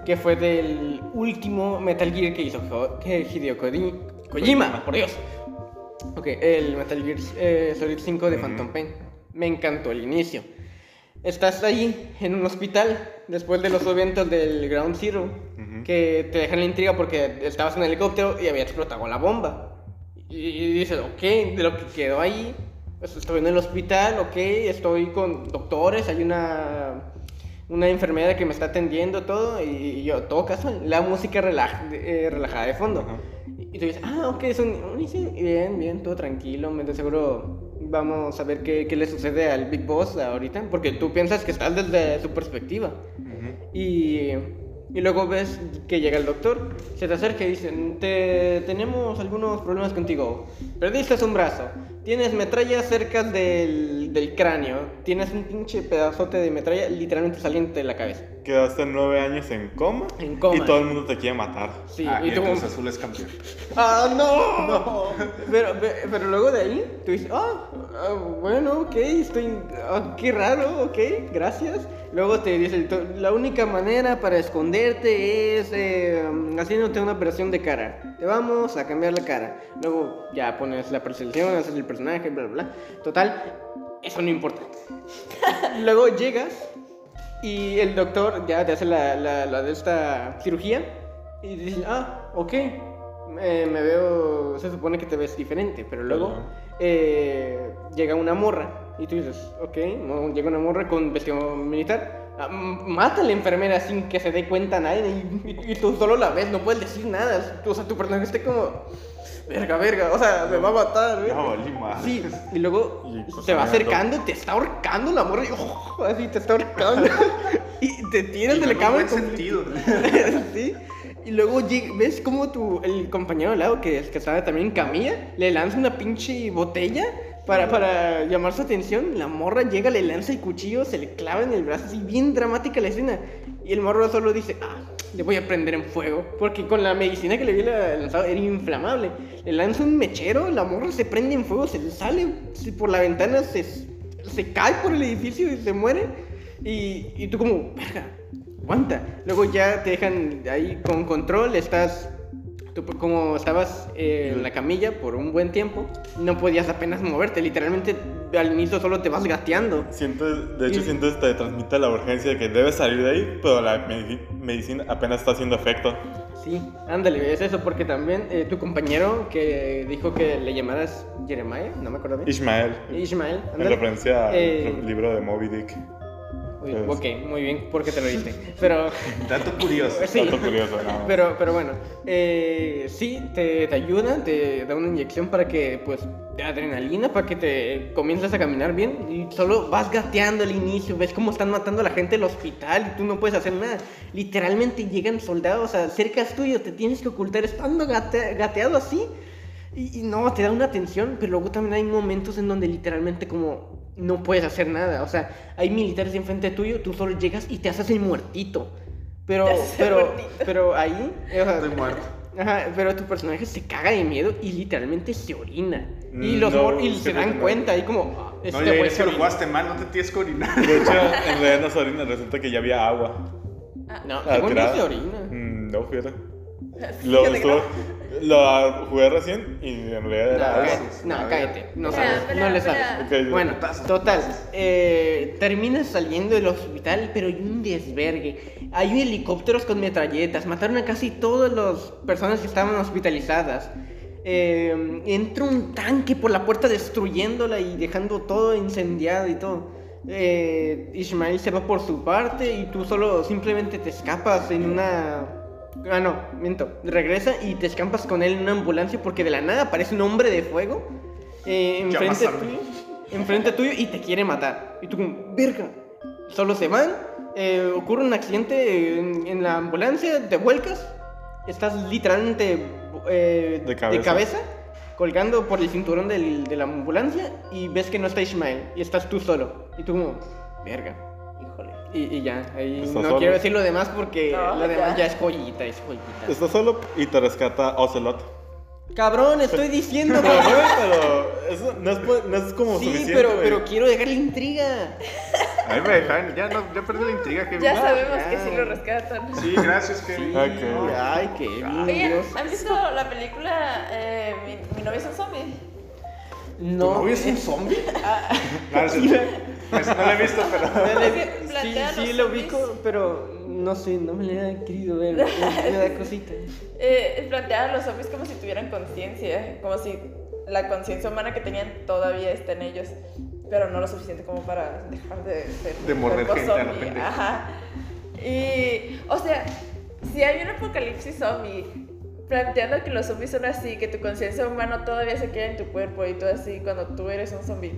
que fue del último Metal Gear que hizo Hideo Koji- Kojima, por Dios. Ok, el Metal Gear eh, Solid 5 de Phantom Pain. Me encantó el inicio. Estás ahí en un hospital después de los eventos del Ground Zero Ujú. que te dejan la intriga porque estabas en el helicóptero y había explotado la bomba. Y, y dices, ok, de lo que quedó ahí, pues estoy en el hospital, ok, estoy con doctores, hay una, una enfermera que me está atendiendo, todo, y, y yo, todo casual, la música relaja- eh, relajada de fondo. Ajá. Y tú dices, ah, ok, es un, bien, bien, todo tranquilo, de seguro vamos a ver qué, qué le sucede al Big Boss ahorita, porque tú piensas que estás desde su perspectiva. Ujú. Y, y luego ves que llega el doctor, se te acerca y dice, te, tenemos algunos problemas contigo. Perdiste un brazo, tienes metralla cerca del, del cráneo, tienes un pinche pedazote de metralla literalmente saliente de la cabeza. Quedaste nueve años en coma. En coma. Y todo el mundo te quiere matar. Sí, Ah, y y tú... el Cruz Azul es campeón. ¡Ah, no! Pero, pe- pero luego de ahí, tú dices, ah, ah, bueno, ok, estoy, ah, qué raro, ok, gracias. Luego te dice, la única manera para esconderte es eh, haciéndote una operación de cara. Te vamos a cambiar la cara. Luego ya pones la percepción, haces el personaje, bla, bla, bla. Total, eso no importa. [laughs] luego llegas y el doctor ya te hace la, la, la de esta cirugía y dice, ah, ok, eh, me veo, se supone que te ves diferente, pero luego eh, llega una morra y tú dices, ok, no, llega una morra con vestido militar, ah, mata a la enfermera sin que se dé cuenta nadie y, y- y tú solo la ves, no puedes decir nada, o sea, tu personaje está como, verga, verga, o sea, me va a matar, Ya ¿eh? valí madre. Sí, y luego Y, pues, se va agarrando. acercando y te está ahorcando la morra y oh, así te está ahorcando [laughs] y te tiras Y de la buen con- sentido. [laughs] sí. Y luego ves como tu, el compañero al lado, que, que estaba también en camilla, le lanza una pinche botella, Para, para llamar su atención, la morra llega, le lanza el cuchillo, se le clava en el brazo, así bien dramática la escena. Y el morro solo dice, ah, le voy a prender en fuego. Porque con la medicina que le había lanzado era inflamable. Le lanza un mechero, la morra se prende en fuego, se le sale por la ventana, se, se cae por el edificio y se muere. Y, y tú como, verga, aguanta. Luego ya te dejan ahí con control, estás... Tú, como estabas eh, en la camilla por un buen tiempo, no podías apenas moverte. Literalmente al inicio solo te vas gateando. Sientes, de hecho, Y- sientes, te transmite la urgencia de que debes salir de ahí, pero la medici- medicina apenas está haciendo efecto. Sí, ándale, es eso, porque también eh, tu compañero que dijo que le llamaras Jeremiah, no me acuerdo bien. Ishmael, Ishmael, en ándale. referencia al Eh, libro de Moby Dick. Uy, es- ok, muy bien, porque te lo diste. Pero, [laughs] Dato curioso. sí, Dato curioso, más. pero, pero bueno, eh, sí, te, te ayuda, te da una inyección para que, pues, de adrenalina, para que te comiences a caminar bien y solo vas gateando al inicio, ves cómo están matando a la gente del hospital y tú no puedes hacer nada. Literalmente llegan soldados a cerca tuyo, te tienes que ocultar estando gate- gateado así. Y, y no, te da una tensión, pero luego también hay momentos en donde literalmente como no puedes hacer nada. O sea, hay militares enfrente tuyo, tú solo llegas y te haces el muertito. Pero, pero, muertito. pero ahí... o sea, Estoy muerto. Ajá, pero tu personaje se caga de miedo y literalmente se orina. Y Mm, los no, y se no, dan no. cuenta ahí como... ah, No, este ya güey es que lo jugaste mal, no te tienes que orinar. De hecho, [laughs] en realidad no se orina, resulta que ya había agua. No, Ah, según se orina. Mm, no, fíjate. Fíjate Lo, estuvo- no. lo jugué recién y en realidad No, era agua. cállate, no, A ver. cállate, no sabes, no le sabes. Ok, Bueno, total, eh, terminas saliendo del hospital, pero hay un desvergue. Hay helicópteros con metralletas, mataron a casi todas las personas que estaban hospitalizadas. Eh, entra un tanque por la puerta destruyéndola y dejando todo incendiado y todo. Eh, Ismael se va por su parte y tú solo simplemente te escapas en una... Ah, no, miento. Regresa y te escampas con él en una ambulancia porque de la nada aparece un hombre de fuego eh, enfrente tuyo, enfrente tuyo y te quiere matar. Y tú como, verga. Solo se van, eh, ocurre un accidente en, en la ambulancia, te vuelcas, estás literalmente eh, De cabeza. colgando por el cinturón del- de la ambulancia y ves que no está Ismael y estás tú solo. Y tú como, verga. Y, y ya, ahí ¿Estás no solo? quiero decir lo demás porque No, lo demás ya. ya es joyita, es joyita. Estás solo y te rescata Ocelot. Cabrón, estoy diciendo, [laughs] Pero, cabrón. pero eso no es, no es como Sí, suficiente. pero, güey. pero quiero dejar la intriga. A mí me dejaron, ya no, ya perdí la intriga, Kevin. Ya sabemos que sí lo rescatan. Sí, gracias, Kevin. Ok. Ay, qué bien. Dios. ¿han visto la película eh, mi, mi novio es un zombie? ¿Tu No. novio es un zombie? [laughs] [laughs] No, no, lo he visto, pero. [laughs] Sí, sí lo ubico, pero no sé, no me la he querido ver. Me da cosita. Eh, plantea a los zombies como si tuvieran conciencia, como si la conciencia humana que tenían todavía está en ellos, pero no lo suficiente como para dejar de ser De morder gente a zombie. Ajá. Y, o sea, si hay un apocalipsis zombie, planteando que los zombies son así, que tu conciencia humana todavía se queda en tu cuerpo y todo así cuando tú eres un zombie.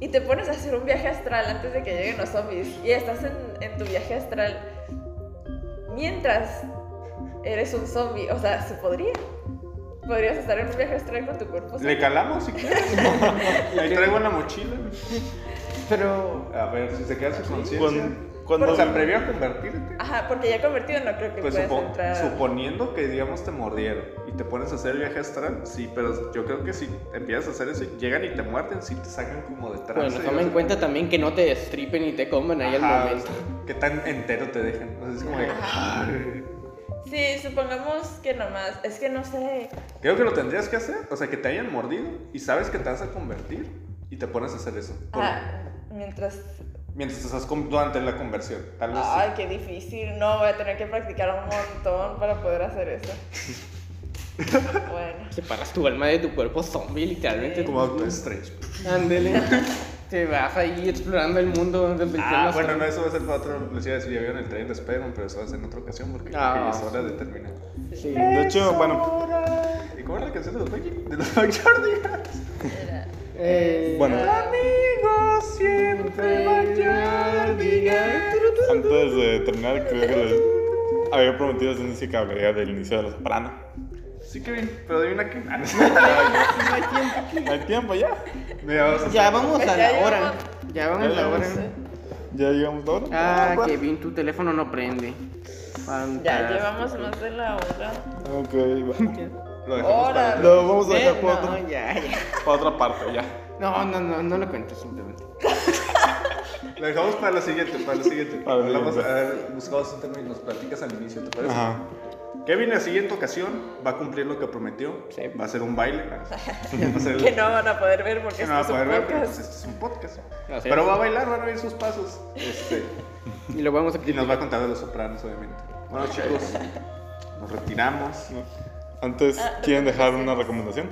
Y te pones a hacer un viaje astral antes de que lleguen los zombies. Y estás en, en tu viaje astral mientras eres un zombie. O sea, se podría. Podrías estar en un viaje astral con tu cuerpo. ¿Le calamos si quieres? [laughs] Ahí traigo en la mochila. Pero. A ver, si se queda su conciencia. Cuando O sea, previo a convertirte. Ajá, porque ya convertido no creo que Pues puedas supo- entrar. suponiendo que, digamos, te mordieron y te pones a hacer el viaje astral, sí, pero yo creo que si empiezas a hacer eso, llegan y te muerden, sí te sacan como de trance. Bueno, toma en cuenta también que no te destripen y te coman ahí al momento. o sea, ¿Qué tan entero te dejan? O sea, es como de-. Sí, supongamos que nomás. Es que no sé. Creo que lo tendrías que hacer, o sea, que te hayan mordido y sabes que te vas a convertir y te pones a hacer eso. Ah, mientras. Mientras estás con- durante la conversión, tal vez. sí. Ay, qué difícil. No, voy a tener que practicar un montón para poder hacer eso. [laughs] Bueno. Separas tu alma de tu cuerpo zombie, literalmente. Como autoestrés. Ándele. Te vas ahí explorando el mundo Ah, bueno, no, eso va a ser para otro. Les iba a decir, ya vieron el tren de Spider-Man, pero eso va a ser en otra ocasión porque Ah. es hora de terminar. Sí. De hecho, bueno, ¿Y cómo era la canción de los Backyardigans? Eh, Bueno. Amigos, siempre Backyardigans. antes de terminar, creo que les había prometido inicio que hablaría del inicio de Los Soprano. Sí, Kevin, pero adivina qué. Ah, no. [laughs] No hay tiempo. ¿Hay tiempo ya? Mira, vamos a Ya hacer- vamos a Ya la hora. Ya vamos a la hora. ¿Ya llegamos a la hora? Ah, bueno. Kevin, tu teléfono no prende. Ya Fantástico. llevamos más de la hora. Ok, va. Lo dejamos Hora. para, Lo vamos a dejar para, no, otra, ya, ya. para otra parte, ya. No, no, no, no lo cuentes simplemente. [laughs] lo dejamos para la siguiente, para la siguiente. Para la Hablamos, a ver, buscamos un término y nos platicas al inicio, ¿te parece? Ajá. Kevin en la siguiente ocasión va a cumplir lo que prometió. Sí. Va a hacer un baile. [laughs] Va a hacer el- Que no van a poder ver porque que no a esto es ver, pero pues podcast. este es un podcast. Así Pero es. va a bailar, van a ver sus pasos. Este, Y lo vamos a y nos va a contar de los sopranos, obviamente. Bueno, chicos, nos retiramos. Antes, Ah, ¿quieren dejar una recomendación?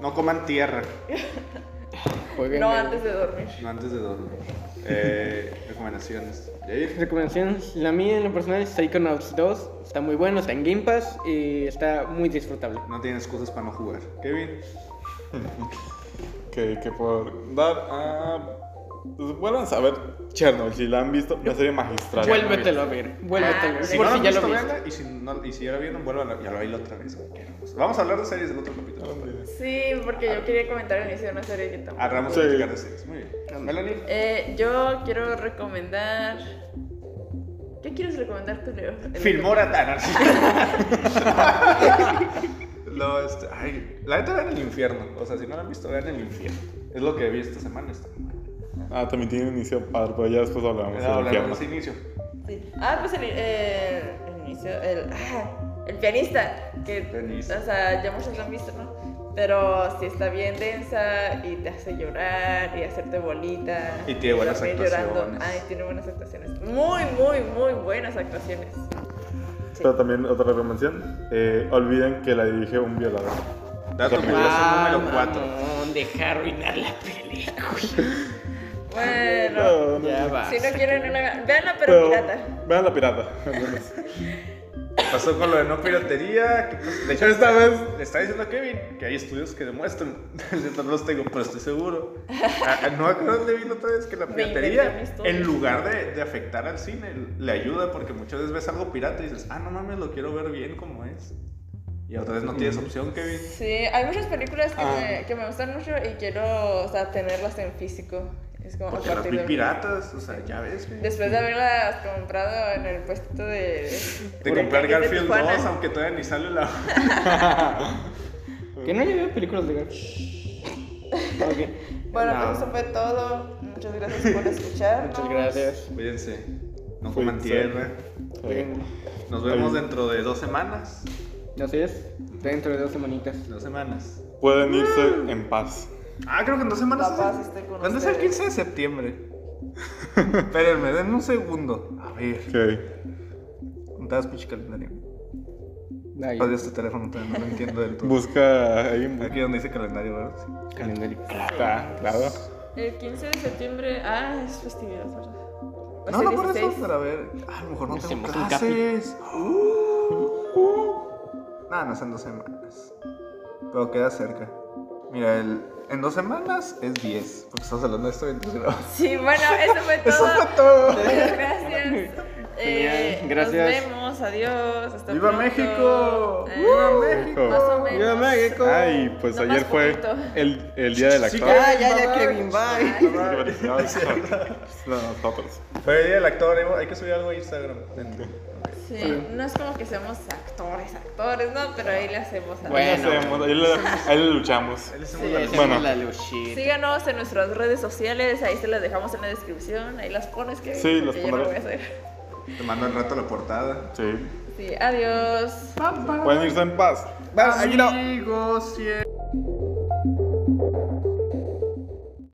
No coman tierra, [laughs] Jueguen No el- antes de dormir. no antes de dormir. Eh, recomendaciones. Yair. Recomendaciones. La mía en lo personal es Psychonauts 2. Está muy bueno, está en Game Pass y está muy disfrutable. No tienen excusas para no jugar. Kevin. Que, que por dar a... Pues vuelvan a ver Chernobyl, si la han visto, una serie magistral. Vuélvetelo a ver, vuélvetelo. Ah, a ver, Si no lo ya han lo visto, véanla, y si, no, y si ya la vieron, vuelvan a, lo bailo otra vez. queramos. Vamos a hablar de series del otro capítulo. Sí, porque yo quería comentar el inicio de una serie que tampoco. Agarramos Sí. a platicar de series. Muy bien. Melanie. Eh, yo quiero recomendar. ¿Qué quieres recomendar tú, Leo? Filmora. [laughs] No, este, ay, la neta vean el infierno. O sea, si no la han visto, vean el infierno. Es lo que vi esta semana. Está muy bueno. Ah, también tiene un inicio padre, pero ya después hablamos del hablar de inicio. Sí. Ah, pues el, el, el inicio. El, ah, el pianista. Que, Pianista. O sea, ya muchos lo han visto, ¿no? Pero sí está bien densa y te hace llorar y hacerte bolita. Y tiene buenas dormir llorando. actuaciones. Ay, tiene buenas actuaciones. Muy, muy, muy buenas actuaciones. Sí. Pero también otra recomendación, eh, olviden que la dirige un violador. Dato curioso Ah, número 4. mamón, deja arruinar la película. [laughs] Bueno, No, Ya no. va. si no quieren, no la hagan. Veanla, pero, pirata. Vean la pirata. Pasó con lo de no piratería. que, pues, De hecho, esta vez le está diciendo a Kevin que hay estudios que demuestran. [laughs] Yo no los tengo, pero estoy seguro. Ah, ah, No dónde vino otra vez que la piratería, una en lugar de, de afectar al cine, le ayuda porque muchas veces ves algo pirata y dices, ah, no mames, lo quiero ver bien como es. Y otra vez no tienes opción, Kevin. Sí, hay muchas películas que, Ah. me, que me gustan mucho y quiero o sea, tenerlas en físico. Es como Porque las vi piratas, o sea, ya ves, Kevin. Después de haberlas comprado en el puesto de. De comprar de Garfield 2, Tijuana. aunque todavía ni sale la. [laughs] Que no haya visto películas de Garfield. Ok. Bueno, No. pues eso fue todo. Muchas gracias por escuchar. Muchas gracias. Cuídense, no coman tierra. Nos vemos dentro de dos semanas. Así es. Dentro de dos semanitas. Dos semanas. Pueden irse en paz. Ah, creo que en dos semanas. Papá, es el- ¿Cuándo es el ustedes. 15 de septiembre? [laughs] Espérenme, denme un segundo. A ver. Ok. ¿Dónde estás, pinche calendario? Odio este teléfono, todavía no lo entiendo del todo. Busca ahí un Aquí donde dice calendario, ¿verdad? Sí. Calendario. Está, claro. El 15 de septiembre. Ah, es festividad, ¿verdad? No, no por eso, 16. pero a ver. Ah, a lo mejor no tengo Hacemos un clases. Uh, Nada, no son dos semanas. Pero queda cerca. Mira, el, en dos semanas es 10. Porque estamos hablando de esto mientras grabamos. Sí, bueno, eso fue todo. Eso fue todo. Muchas gracias. Eh, gracias. Nos vemos, adiós. Hasta ¡Viva pronto. México! Eh, ¡Viva México! Más o menos. ¡Viva México! Ay, pues No ayer fue el, el día del Sí, actor. Ya, ya, ya, Kevin, bye. A nosotros. Fue el día del actor, ¿eh? hay que subir algo a Instagram. Sí, no es como que seamos actores, actores, ¿no? Pero ahí le hacemos a Bueno. Ahí le hacemos, ahí le, ahí le luchamos. Sí, un- Sí, hacemos Bueno. la luchita. Síganos en nuestras redes sociales, ahí se las dejamos en la descripción, ahí las pones que Sí, las que yo no pondré. voy a hacer. Te mando al rato la portada. Sí. Sí, adiós. Pueden irse en paz. Amigos, siempre.